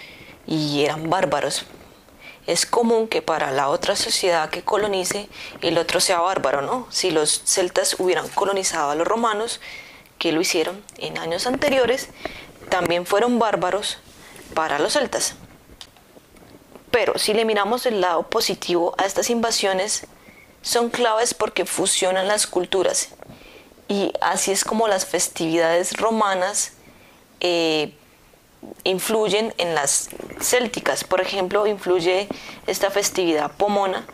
Speaker 1: y eran bárbaros, es común que para la otra sociedad que colonice el otro sea bárbaro, ¿no? Si los celtas hubieran colonizado a los romanos, que lo hicieron en años anteriores, también fueron bárbaros para los celtas. Pero si le miramos el lado positivo a estas invasiones, son claves porque fusionan las culturas. Y así es como las festividades romanas eh, influyen en las célticas. Por ejemplo, influye esta festividad pomona,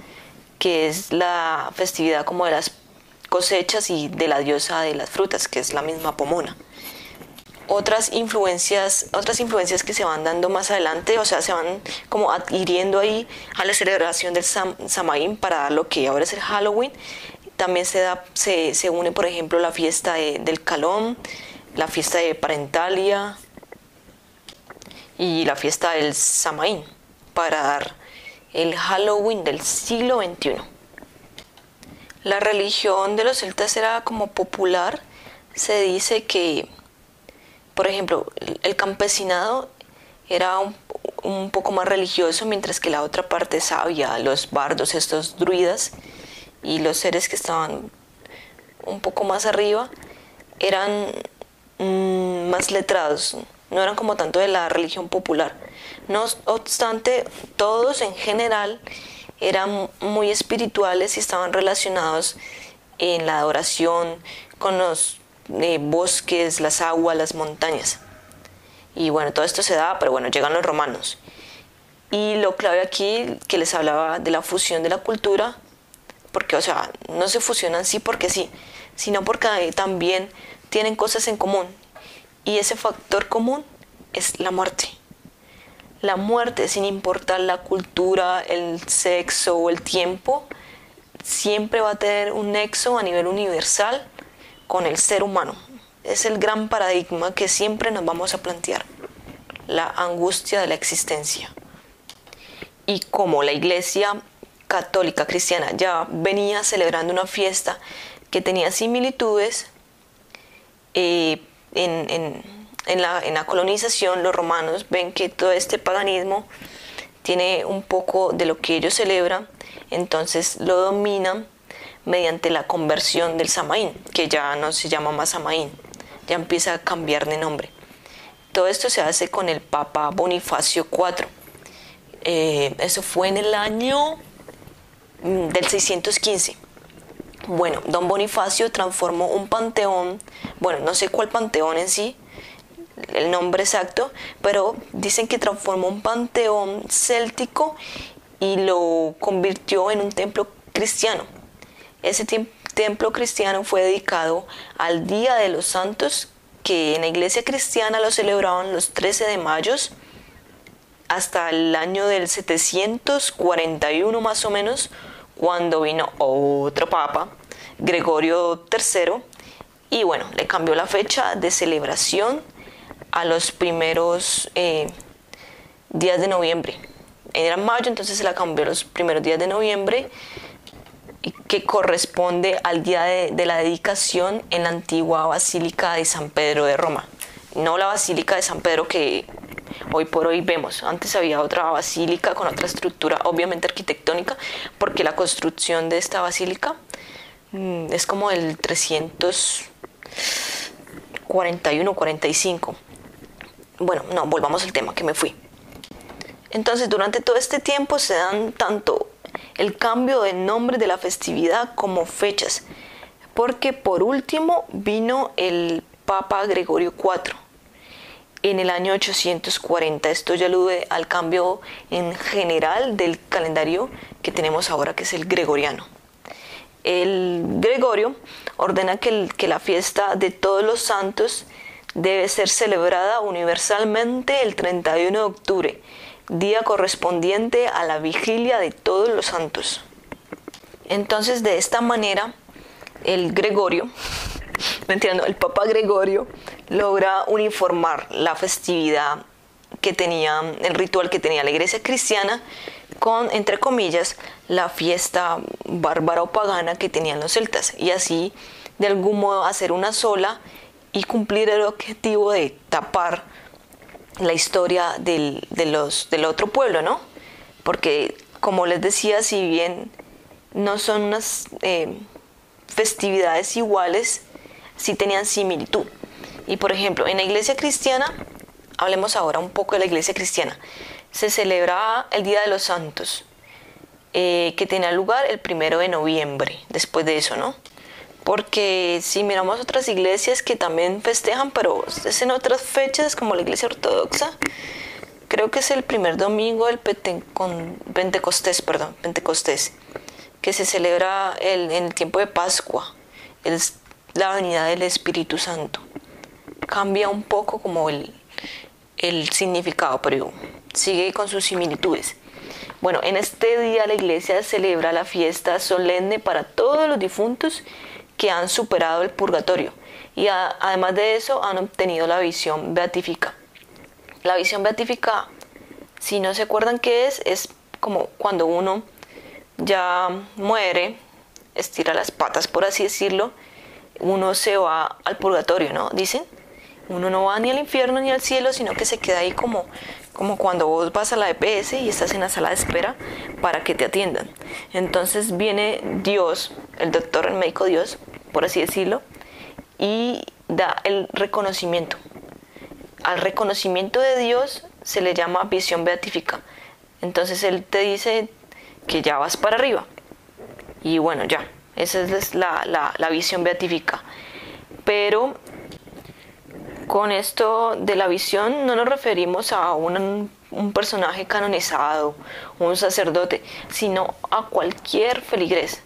Speaker 1: que es la festividad como de las cosechas y de la diosa de las frutas, que es la misma pomona. Otras influencias, otras influencias que se van dando más adelante, o sea, se van como adhiriendo ahí a la celebración del Sam, Samaín para lo que ahora es el Halloween. También se, da, se, se une, por ejemplo, la fiesta del Calón, la fiesta de Parentalia, y la fiesta del Samaín para dar el Halloween del siglo XXI. La religión de los celtas era como popular. Se dice que, por ejemplo, el campesinado era un, poco más religioso, mientras que la otra parte sabia, los bardos, estos druidas y los seres que estaban un poco más arriba, eran mm, más letrados, no eran como tanto de la religión popular. No obstante, todos en general eran muy espirituales y estaban relacionados en la adoración con los eh, bosques, las aguas, las montañas. Y bueno, todo esto se da, pero bueno, llegan los romanos. Y lo clave aquí que les hablaba de la fusión de la cultura, porque o sea, no se fusionan sí porque sí, sino porque también tienen cosas en común y ese factor común es la muerte. La muerte, sin importar la cultura, el sexo o el tiempo, siempre va a tener un nexo a nivel universal con el ser humano. Es el gran paradigma que siempre nos vamos a plantear, la angustia de la existencia. Y como la iglesia católica cristiana ya venía celebrando una fiesta que tenía similitudes, eh, en, la, en la colonización los romanos ven que todo este paganismo tiene un poco de lo que ellos celebran, entonces lo dominan mediante la conversión del Samaín, que ya no se llama más Samaín, ya empieza a cambiar de nombre. Todo esto se hace con el Papa Bonifacio IV. Eh, eso fue en el año mm, del 615. Bueno, don Bonifacio transformó un panteón, bueno, no sé cuál panteón en sí, el nombre exacto, pero dicen que transformó un panteón céltico y lo convirtió en un templo cristiano. Ese templo cristiano fue dedicado al Día de los Santos, que en la iglesia cristiana lo celebraban los 13 de mayo hasta el año del 741 más o menos, cuando vino otro papa, Gregorio III, y bueno, le cambió la fecha de celebración a los primeros eh, días de noviembre. Era mayo, entonces se la cambió a los primeros días de noviembre, que corresponde al día de, la dedicación en la antigua Basílica de San Pedro de Roma. No la Basílica de San Pedro que hoy por hoy vemos. Antes había otra basílica con otra estructura, obviamente arquitectónica, porque la construcción de esta basílica mm, es como el 341, 45 bueno, no, volvamos al tema que me fui. Entonces, durante todo este tiempo se dan tanto el cambio de nombre de la festividad como fechas, porque por último vino el Papa Gregorio IV en el año 840. Esto ya alude al cambio en general del calendario que tenemos ahora, que es el gregoriano. El Gregorio ordena que, que la fiesta de todos los santos debe ser celebrada universalmente el 31 de octubre, día correspondiente a la vigilia de todos los santos. Entonces, de esta manera, el Gregorio, entiendo, el Papa Gregorio logra uniformar la festividad que tenía, el ritual que tenía la iglesia cristiana con, entre comillas, la fiesta bárbara o pagana que tenían los celtas y así de algún modo hacer una sola y cumplir el objetivo de tapar la historia del, del otro pueblo, ¿no? Porque, como les decía, si bien no son unas eh, festividades iguales, sí tenían similitud. Y por ejemplo, en la iglesia cristiana, hablemos ahora un poco de la iglesia cristiana, se celebraba el Día de los Santos, eh, que tenía lugar el primero de noviembre, después de eso, ¿no? Porque si miramos otras iglesias que también festejan, pero es en otras fechas como la iglesia ortodoxa, creo que es el primer domingo del Pentecostés, perdón, Pentecostés, que se celebra en el tiempo de Pascua, es la venida del Espíritu Santo. Cambia un poco como el, el significado, pero sigue con sus similitudes. Bueno, en este día la iglesia celebra la fiesta solemne para todos los difuntos que han superado el purgatorio y además de eso han obtenido la visión beatífica. La visión beatífica, si no se acuerdan qué es, es como cuando uno ya muere, estira las patas por así decirlo, uno se va al purgatorio, ¿no? Dicen, uno no va ni al infierno ni al cielo, sino que se queda ahí como, como cuando vos vas a la EPS y estás en la sala de espera para que te atiendan. Entonces viene Dios, el doctor, el médico Dios, por así decirlo, y da el reconocimiento. Al reconocimiento de Dios se le llama visión beatífica. Entonces Él te dice que ya vas para arriba. Y bueno, ya, esa es la, la, visión beatífica. Pero con esto de la visión no nos referimos a un, un, personaje canonizado, un sacerdote, sino a cualquier feligres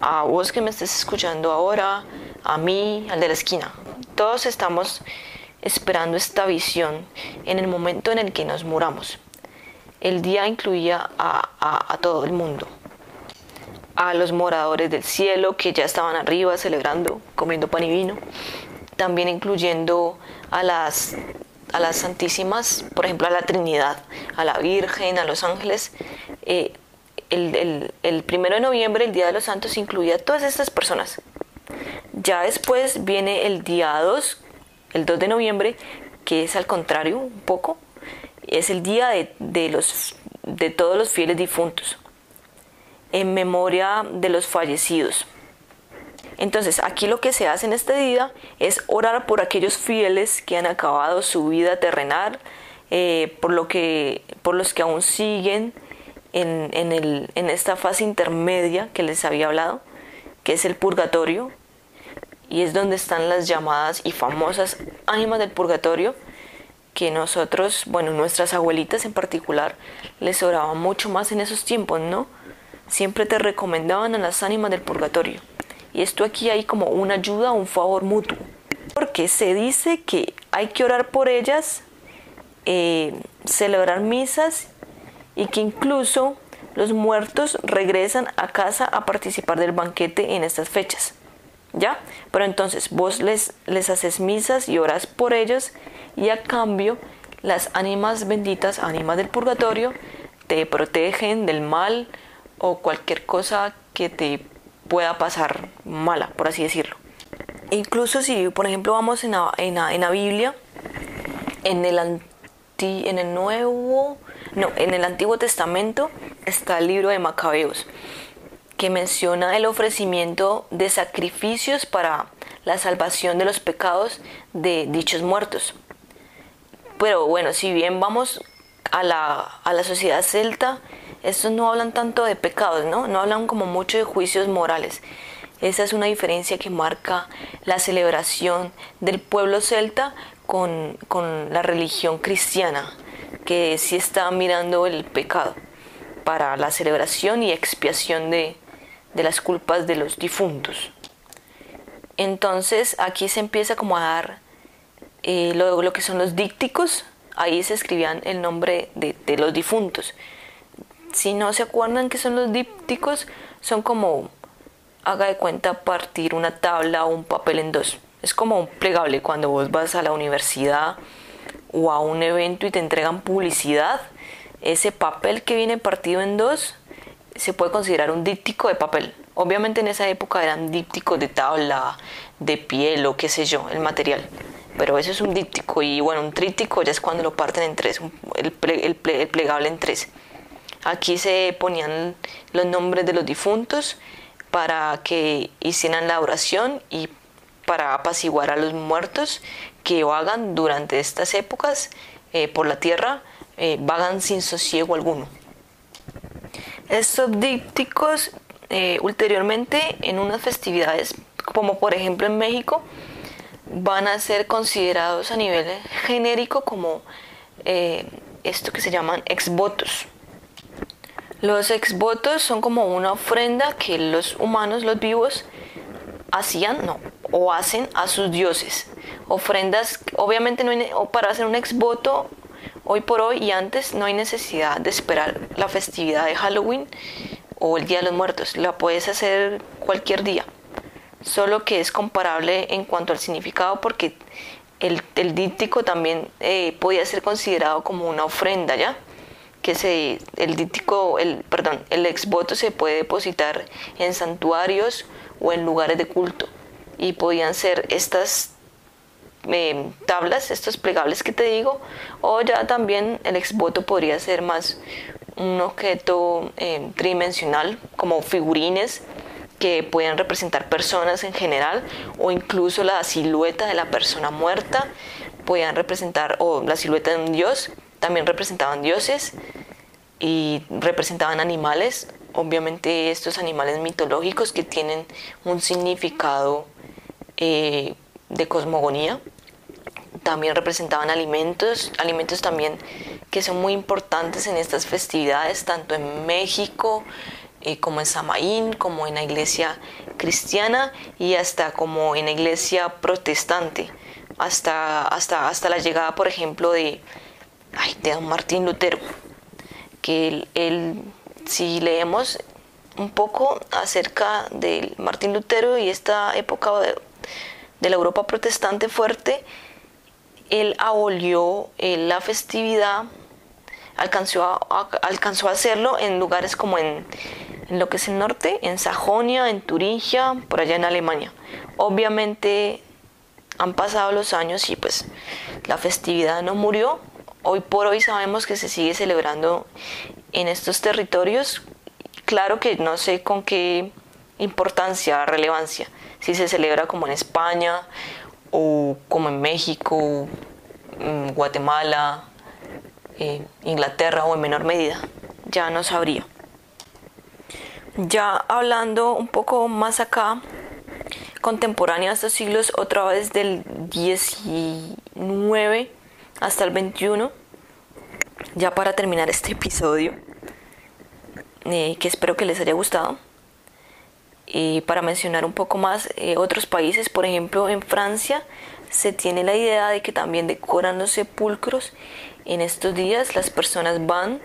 Speaker 1: a vos que me estés escuchando ahora, a mí, al de la esquina, todos estamos esperando esta visión en el momento en el que nos muramos. El día incluía a, todo el mundo, a los moradores del cielo que ya estaban arriba celebrando, comiendo pan y vino, también incluyendo a las, a las santísimas, por ejemplo a la Trinidad, a la Virgen, a los ángeles. Eh, el, el, primero de noviembre, el Día de los Santos, incluía a todas estas personas. Ya después viene el día 2, el 2 de noviembre, que es al contrario un poco, es el día de, los, de todos los fieles difuntos, en memoria de los fallecidos. Entonces, aquí lo que se hace en este día es orar por aquellos fieles que han acabado su vida terrenal, eh, por, lo que, por los que aún siguen en, el, en esta fase intermedia que les había hablado, que es el purgatorio, y es donde están las llamadas y famosas ánimas del purgatorio, que nosotros, bueno, nuestras abuelitas en particular, les oraban mucho más en esos tiempos, ¿no? Siempre te recomendaban a las ánimas del purgatorio. Y esto aquí hay como una ayuda, un favor mutuo. Porque se dice que hay que orar por ellas, eh, celebrar misas y que incluso los muertos regresan a casa a participar del banquete en estas fechas. ¿Ya? Pero entonces vos les, les haces misas y oras por ellos y a cambio las ánimas benditas, ánimas del purgatorio, te protegen del mal o cualquier cosa que te pueda pasar mala, por así decirlo. Incluso si, por ejemplo, vamos en la, en la, Biblia, en el, en el Nuevo, no, en el Antiguo Testamento está el libro de Macabeos que menciona el ofrecimiento de sacrificios para la salvación de los pecados de dichos muertos. Pero bueno, si bien vamos a la, a la sociedad celta, estos no hablan tanto de pecados, ¿no? No hablan como mucho de juicios morales. Esa es una diferencia que marca la celebración del pueblo celta con, con la religión cristiana, que sí está mirando el pecado para la celebración y expiación de, de las culpas de los difuntos. Entonces aquí se empieza como a dar eh, lo, que son los dícticos, ahí se escribían el nombre de, los difuntos. Si no se acuerdan que son los dípticos, son como, haga de cuenta, partir una tabla o un papel en dos. Es como un plegable cuando vos vas a la universidad o a un evento y te entregan publicidad. Ese papel que viene partido en dos se puede considerar un díptico de papel. Obviamente en esa época eran dípticos de tabla, de piel o qué sé yo, el material. Pero eso es un díptico y bueno, un tríptico ya es cuando lo parten en tres, el, plegable en tres. Aquí se ponían los nombres de los difuntos para que hicieran la oración y para apaciguar a los muertos que vagan durante estas épocas eh, por la tierra, eh, vagan sin sosiego alguno. Estos dípticos eh, ulteriormente en unas festividades, como por ejemplo en México, van a ser considerados a nivel genérico como eh, esto que se llaman exvotos. Los exvotos son como una ofrenda que los humanos, los vivos, hacían no, o hacen a sus dioses. Ofrendas, obviamente no hay, para hacer un exvoto Hoy por hoy y antes no hay necesidad de esperar la festividad de Halloween o el Día de los Muertos. La puedes hacer cualquier día. Solo que es comparable en cuanto al significado porque el, el díptico también eh, podía ser considerado como una ofrenda, ¿ya? Que se, el díptico, el, perdón, el exvoto se puede depositar en santuarios o en lugares de culto. Y podían ser estas eh, tablas, estos plegables que te digo, o ya también el exvoto podría ser más un objeto eh, tridimensional como figurines que pueden representar personas en general o incluso la silueta de la persona muerta podían representar o la silueta de un dios también representaban dioses y representaban animales obviamente estos animales mitológicos que tienen un significado eh, de cosmogonía también representaban alimentos, alimentos también que son muy importantes en estas festividades, tanto en México eh, como en Samaín, como en la iglesia cristiana y hasta como en la iglesia protestante. hasta, hasta, hasta la llegada, por ejemplo, de, ay, de don Martín Lutero, que él, si leemos un poco acerca de Martín Lutero y esta época de, la Europa protestante fuerte, él abolió eh, la festividad, alcanzó a, hacerlo en lugares como en, en lo que es el norte, en Sajonia, en Turingia, por allá en Alemania. Obviamente han pasado los años y pues la festividad no murió. Hoy por hoy sabemos que se sigue celebrando en estos territorios. Claro que no sé con qué importancia, relevancia, si se celebra como en España o como en México, Guatemala, Inglaterra o en menor medida. Ya no sabría. Ya hablando un poco más acá, contemporánea a estos siglos, otra vez del 19 hasta el 21, ya para terminar este episodio, eh, que espero que les haya gustado. Y para mencionar un poco más eh, otros países, por ejemplo en Francia se tiene la idea de que también decoran los sepulcros. En estos días las personas van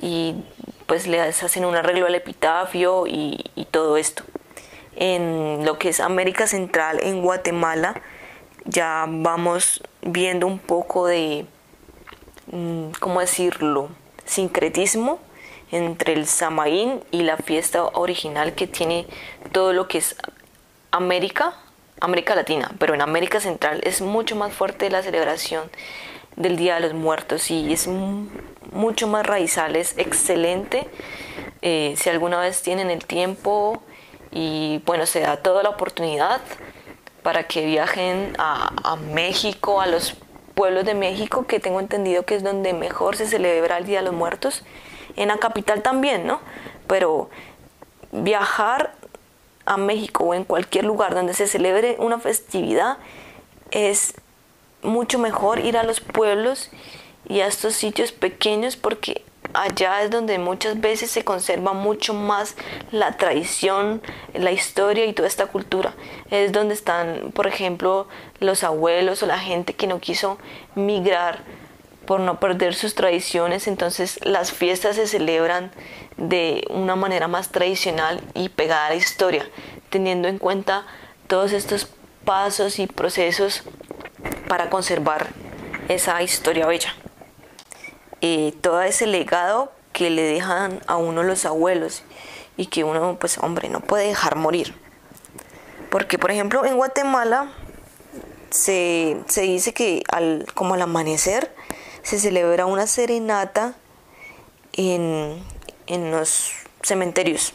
Speaker 1: y pues les hacen un arreglo al epitafio y, todo esto. En lo que es América Central, en Guatemala, ya vamos viendo un poco de, ¿cómo decirlo?, sincretismo entre el Samaín y la fiesta original que tiene todo lo que es América, América Latina, pero en América Central es mucho más fuerte la celebración del Día de los Muertos y es mucho más raizal, es excelente. Eh, si alguna vez tienen el tiempo y bueno, se da toda la oportunidad para que viajen a, a México, a los pueblos de México, que tengo entendido que es donde mejor se celebra el Día de los Muertos, en la capital también, ¿no? Pero viajar a México o en cualquier lugar donde se celebre una festividad es mucho mejor ir a los pueblos y a estos sitios pequeños porque allá es donde muchas veces se conserva mucho más la tradición, la historia y toda esta cultura. Es donde están, por ejemplo, los abuelos o la gente que no quiso migrar por no perder sus tradiciones. Entonces las fiestas se celebran de una manera más tradicional y pegada a la historia, teniendo en cuenta todos estos pasos y procesos para conservar esa historia bella. Y todo ese legado que le dejan a uno los abuelos y que uno, pues hombre, no puede dejar morir. Porque, por ejemplo, en Guatemala se, dice que al, como al amanecer se celebra una serenata en, en los cementerios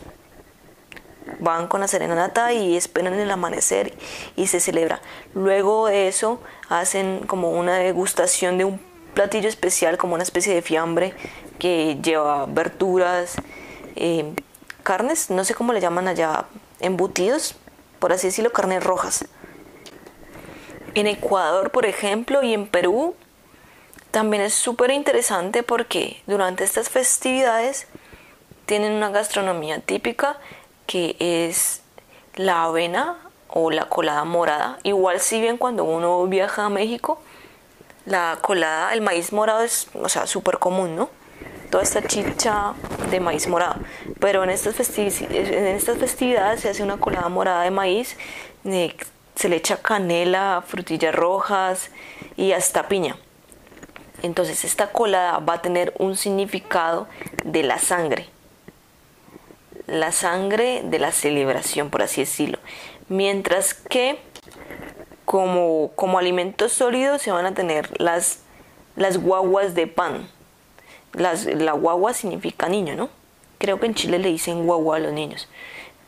Speaker 1: van con la serenata y esperan el amanecer y se celebra. Luego de eso hacen como una degustación de un platillo especial, como una especie de fiambre que lleva verduras, eh, carnes, no sé cómo le llaman allá, embutidos, por así decirlo, carnes rojas. En Ecuador, por ejemplo, y en Perú, también es súper interesante porque durante estas festividades tienen una gastronomía típica que es la avena o la colada morada. Igual si bien cuando uno viaja a México, la colada, el maíz morado es, o sea, súper común, ¿no? Toda esta chicha de maíz morado. Pero en estas, en festividades se hace una colada morada de maíz, eh, se le echa canela, frutillas rojas y hasta piña. Entonces esta colada va a tener un significado de la sangre la sangre de la celebración, por así decirlo. Mientras que como, como alimento sólido se van a tener las, las guaguas de pan. Las, la guagua significa niño, ¿no? Creo que en Chile le dicen guagua a los niños.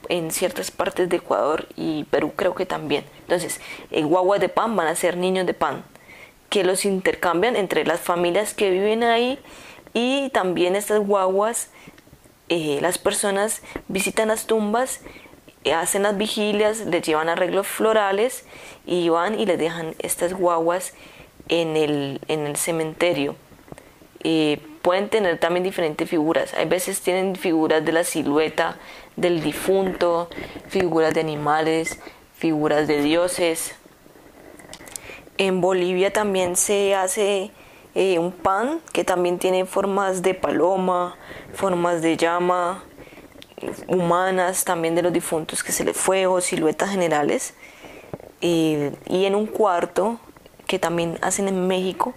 Speaker 1: En ciertas partes de Ecuador y Perú creo que también. Entonces, el guaguas de pan van a ser niños de pan, que los intercambian entre las familias que viven ahí y también estas guaguas eh, las personas visitan las tumbas, eh, hacen las vigilias, les llevan arreglos florales y van y les dejan estas guaguas en el, en el cementerio. Eh, pueden tener también diferentes figuras. Hay veces tienen figuras de la silueta del difunto, figuras de animales, figuras de dioses. En Bolivia también se hace eh, un pan que también tiene formas de paloma, formas de llama, humanas, también de los difuntos que se les fue o siluetas generales. y en un cuarto que también hacen en México,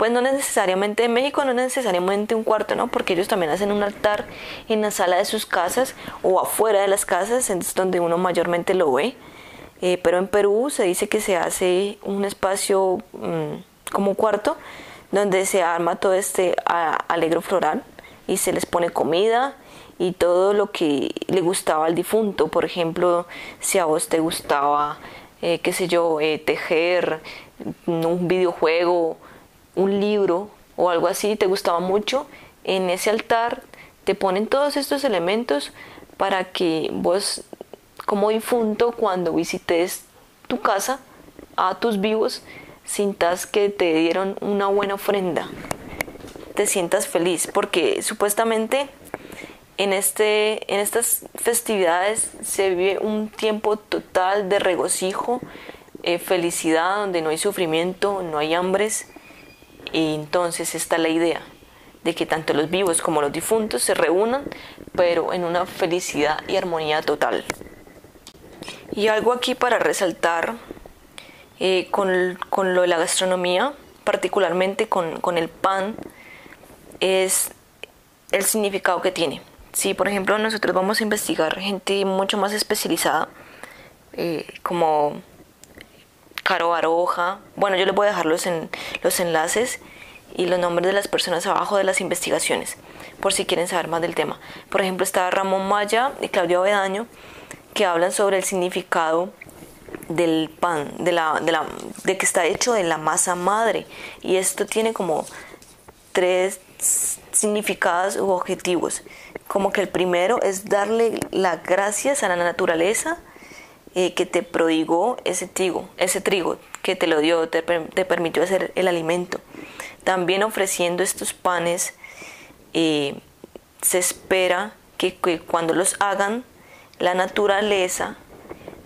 Speaker 1: pues no necesariamente en México, no necesariamente un cuarto, ¿no? Porque ellos también hacen un altar en la sala de sus casas o afuera de las casas, es donde uno mayormente lo ve. Eh, pero en Perú se dice que se hace un espacio mm, como cuarto donde se arma todo este alegro floral y se les pone comida y todo lo que le gustaba al difunto. Por ejemplo, si a vos te gustaba, eh, qué sé yo, eh, tejer, un videojuego, un libro o algo así, te gustaba mucho, en ese altar te ponen todos estos elementos para que vos como difunto cuando visites tu casa a tus vivos sintas que te dieron una buena ofrenda, te sientas feliz, porque supuestamente en, este, en estas festividades se vive un tiempo total de regocijo, eh, felicidad, donde no hay sufrimiento, no hay hambres, y entonces está la idea de que tanto los vivos como los difuntos se reúnan, pero en una felicidad y armonía total. Y algo aquí para resaltar eh, con, con, lo de la gastronomía, particularmente con, con, el pan, es el significado que tiene. Si, por ejemplo, nosotros vamos a investigar gente mucho más especializada, eh, como Caro Aroja, bueno, yo les voy a dejar los, en, los enlaces y los nombres de las personas abajo de las investigaciones, por si quieren saber más del tema. Por ejemplo, está Ramón Maya y Claudio Avedaño, que hablan sobre el significado del pan, de, la, de, la, de que está hecho de la masa madre. Y esto tiene como tres significados u objetivos. Como que el primero es darle las gracias a la naturaleza eh, que te prodigó ese trigo, ese trigo que te lo dio, te, permitió hacer el alimento. También ofreciendo estos panes, eh, se espera que cuando los hagan la naturaleza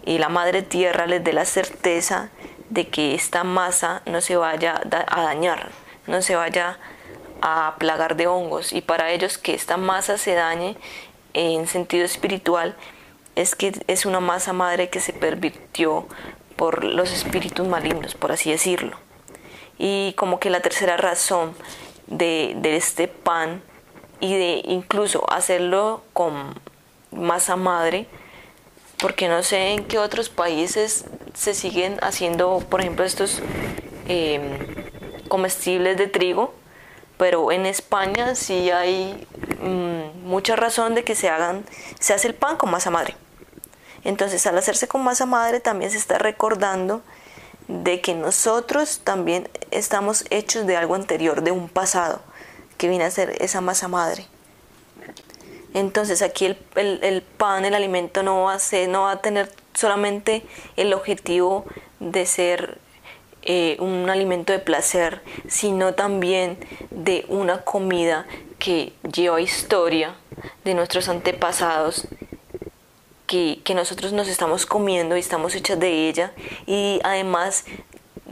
Speaker 1: y la madre tierra les dé la certeza de que esta masa no se vaya a dañar, no se vaya a plagar de hongos y para ellos que esta masa se dañe en sentido espiritual es que es una masa madre que se pervirtió por los espíritus malignos, por así decirlo. Y como que la tercera razón de, de este pan y de incluso hacerlo con masa madre, porque no sé en qué otros países se siguen haciendo, por ejemplo, estos em, comestibles de trigo, pero en España sí hay mm, mucha razón de que se hagan, se hace el pan con masa madre. Entonces, al hacerse con masa madre también se está recordando de que nosotros también estamos hechos de algo anterior, de un pasado, que viene a ser esa masa madre. Entonces aquí el, pan, el alimento no va, a ser, no va a tener solamente el objetivo de ser eh, un alimento de placer, sino también de una comida que lleva historia de nuestros antepasados, que, que nosotros nos estamos comiendo y estamos hechas de ella, y además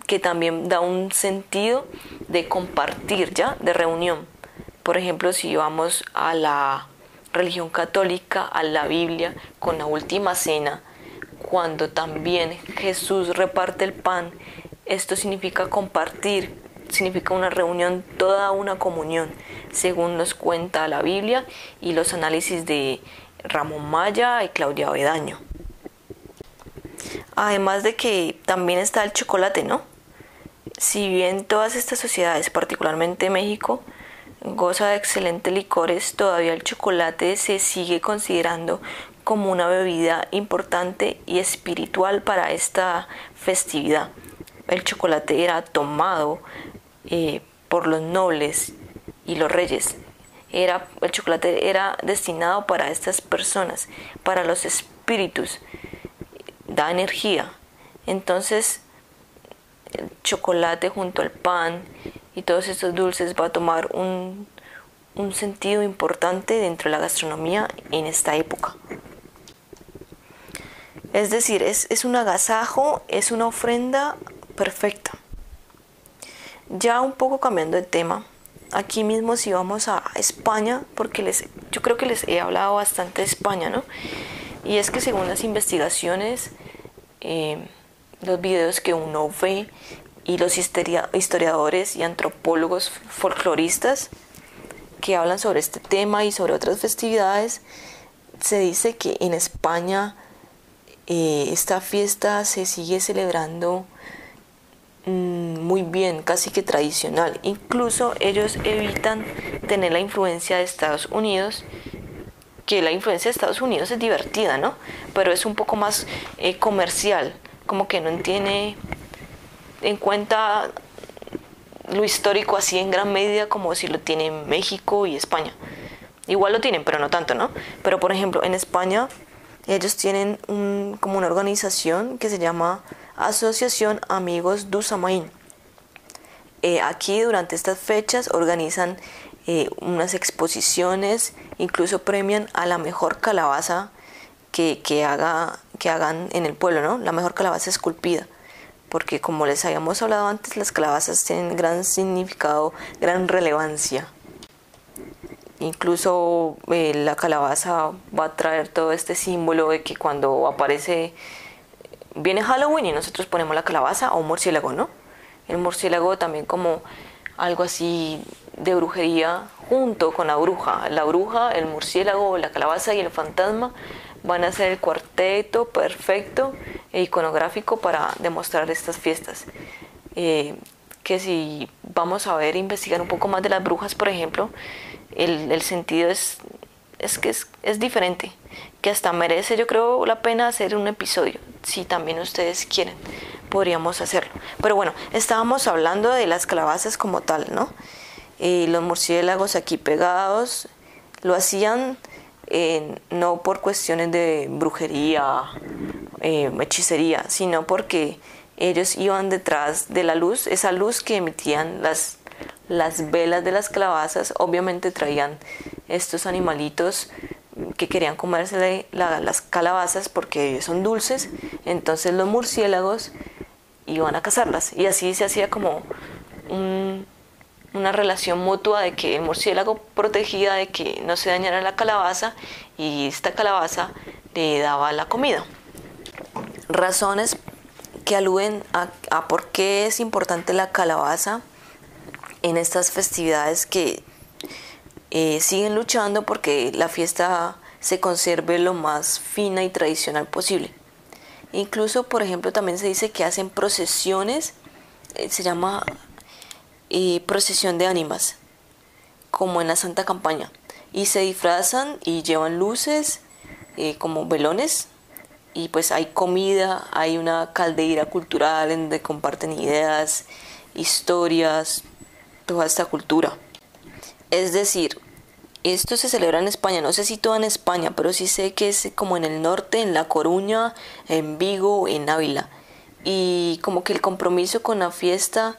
Speaker 1: que también da un sentido de compartir, ¿ya? De reunión. Por ejemplo, si vamos a la religión católica a la Biblia con la última cena, cuando también Jesús reparte el pan, esto significa compartir, significa una reunión, toda una comunión, según nos cuenta la Biblia y los análisis de Ramón Maya y Claudia Bedaño. Además de que también está el chocolate, ¿no? Si bien todas estas sociedades, particularmente México, goza de excelentes licores, todavía el chocolate se sigue considerando como una bebida importante y espiritual para esta festividad. El chocolate era tomado eh, por los nobles y los reyes. Era, el chocolate era destinado para estas personas, para los espíritus, da energía. Entonces, el chocolate junto al pan y todos estos dulces va a tomar un, sentido importante dentro de la gastronomía en esta época. Es decir, es, es un agasajo, es una ofrenda perfecta. Ya un poco cambiando de tema, aquí mismo si vamos a España, porque les, yo creo que les he hablado bastante de España, ¿no? Y es que según las investigaciones, eh, los videos que uno ve y los historiadores y antropólogos folcloristas que hablan sobre este tema y sobre otras festividades, se dice que en España eh, esta fiesta se sigue celebrando muy bien, casi que tradicional. Incluso ellos evitan tener la influencia de Estados Unidos, que la influencia de Estados Unidos es divertida, ¿no? Pero es un poco más eh, comercial, como que no tiene en cuenta lo histórico así en gran medida como si lo tienen México y España. Igual lo tienen, pero no tanto, ¿no? Pero por ejemplo, en España ellos tienen un, como una organización que se llama Asociación Amigos du Samaín. Eh, aquí durante estas fechas organizan eh, unas exposiciones, incluso premian a la mejor calabaza que, que, haga, que hagan en el pueblo, ¿no? La mejor calabaza esculpida porque como les habíamos hablado antes, las calabazas tienen gran significado, gran relevancia. Incluso eh, la calabaza va a traer todo este símbolo de que cuando aparece, viene Halloween y nosotros ponemos la calabaza o un murciélago, ¿no? El murciélago también como algo así de brujería junto con la bruja. La bruja, el murciélago, la calabaza y el fantasma van a ser el cuarteto perfecto e iconográfico para demostrar estas fiestas. Eh, que si vamos a ver, investigar un poco más de las brujas, por ejemplo, el, el sentido es, es que es, diferente, que hasta merece yo creo la pena hacer un episodio, si también ustedes quieren, podríamos hacerlo. Pero bueno, estábamos hablando de las calabazas como tal, ¿no? Y los murciélagos aquí pegados, lo hacían no por cuestiones de brujería, eh, hechicería, sino porque ellos iban detrás de la luz, esa luz que emitían las, las velas de las calabazas, obviamente traían estos animalitos que querían comerse las calabazas porque son dulces, entonces los murciélagos iban a cazarlas. Y así se hacía como un, una relación mutua de que el murciélago protegía de que no se dañara la calabaza y esta calabaza le daba la comida. Razones que aluden a, por qué es importante la calabaza en estas festividades que eh, siguen luchando porque la fiesta se conserve lo más fina y tradicional posible. Incluso, por ejemplo, también se dice que hacen procesiones, eh, se llama y procesión de ánimas, como en la Santa Campaña. Y se disfrazan y llevan luces eh, como velones y pues hay comida, hay una caldera cultural en donde comparten ideas, historias, toda esta cultura. Es decir, esto se celebra en España, no sé si todo en España, pero sí sé que es como en el norte, en La Coruña, en Vigo, en Ávila. Y como que el compromiso con la fiesta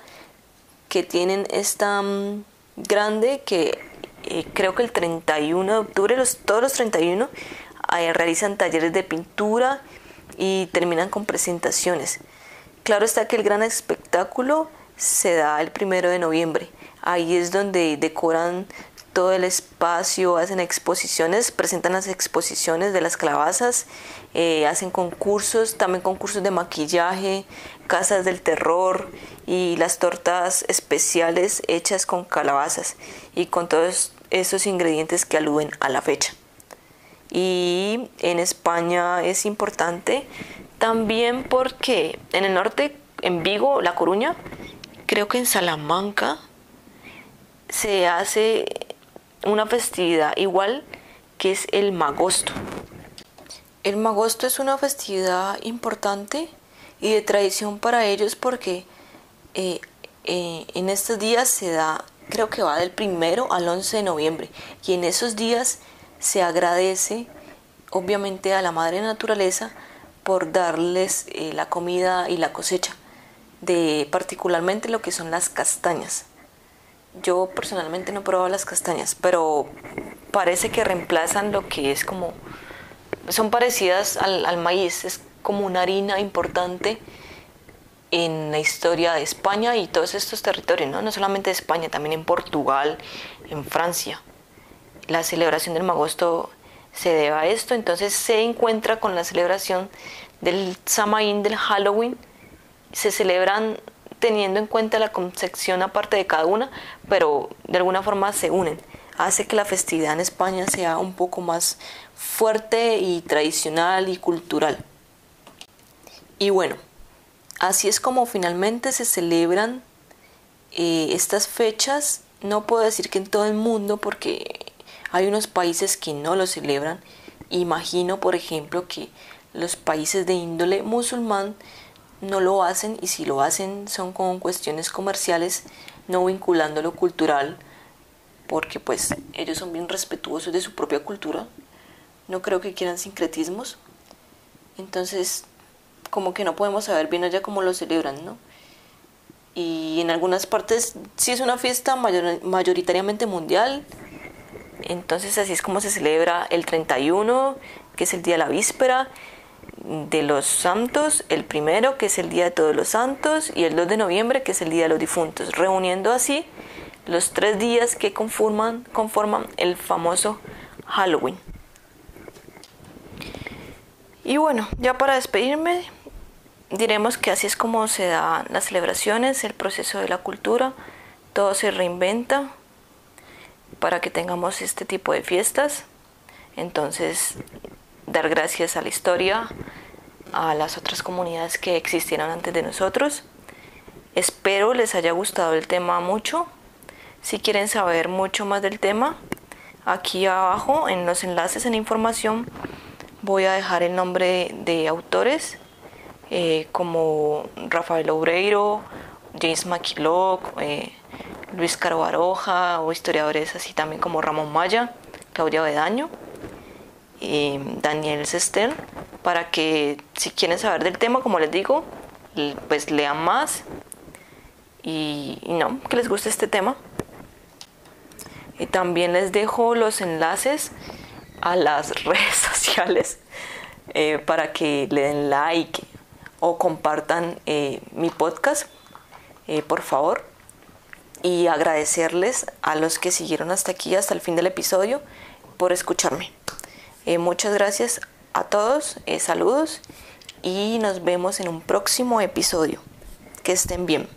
Speaker 1: que tienen esta mm, grande que eh, creo que el 31 de octubre, todos los 31, realizan talleres de pintura y terminan con presentaciones. Claro está que el gran espectáculo se da el primero de noviembre. Ahí es donde decoran todo el espacio, hacen exposiciones, presentan las exposiciones de las calabazas, eh, hacen concursos, también concursos de maquillaje, casas del terror y las tortas especiales hechas con calabazas y con todos esos ingredientes que aluden a la fecha. Y en España es importante también porque en el norte, en Vigo, La Coruña, creo que en Salamanca se hace una festividad igual que es el magosto. El magosto es una festividad importante y de tradición para ellos porque eh, eh, en estos días se da, creo que va del primero al 11 de noviembre y en esos días se agradece obviamente a la madre naturaleza por darles eh, la comida y la cosecha de particularmente lo que son las castañas. Yo personalmente no he probado las castañas, pero parece que reemplazan lo que es como... Son parecidas al, maíz, es como una harina importante en la historia de España y todos estos territorios, ¿no? no solamente de España, también en Portugal, en Francia. La celebración del Magosto se debe a esto, entonces se encuentra con la celebración del Samaín, del Halloween, se celebran teniendo en cuenta la concepción aparte de cada una, pero de alguna forma se unen. Hace que la festividad en España sea un poco más fuerte y tradicional y cultural. Y bueno, así es como finalmente se celebran eh, estas fechas. No puedo decir que en todo el mundo porque hay unos países que no lo celebran. Imagino, por ejemplo, que los países de índole musulmán no lo hacen y si lo hacen son con cuestiones comerciales, no vinculando lo cultural, porque pues ellos son bien respetuosos de su propia cultura. No creo que quieran sincretismos. Entonces, como que no podemos saber bien allá cómo lo celebran, ¿no? Y en algunas partes sí es una fiesta mayoritariamente mundial. Entonces así es como se celebra el 31, que es el día de la víspera, de los santos, el primero, que es el Día de Todos los Santos, y el 2 de noviembre, que es el Día de los Difuntos, reuniendo así los tres días que conforman, conforman el famoso Halloween. Y bueno, ya para despedirme, diremos que así es como se dan las celebraciones, el proceso de la cultura, todo se reinventa para que tengamos este tipo de fiestas. Entonces, dar gracias a la historia, a las otras comunidades que existieron antes de nosotros. Espero les haya gustado el tema mucho. Si quieren saber mucho más del tema, aquí abajo en los enlaces en información voy a dejar el nombre de autores eh, como Rafael Obreiro, James McKillock, eh, Luis Caro Baroja o historiadores así también como Ramón Maya, Claudia Bedaño Daniel Sester para que si quieren saber del tema, como les digo, pues lean más y, no, que les guste este tema. Y también les dejo los enlaces a las redes sociales eh, para que le den like o compartan eh, mi podcast, eh, por favor. Y agradecerles a los que siguieron hasta aquí, hasta el fin del episodio, por escucharme. Eh, muchas gracias a todos, eh, saludos y nos vemos en un próximo episodio. Que estén bien.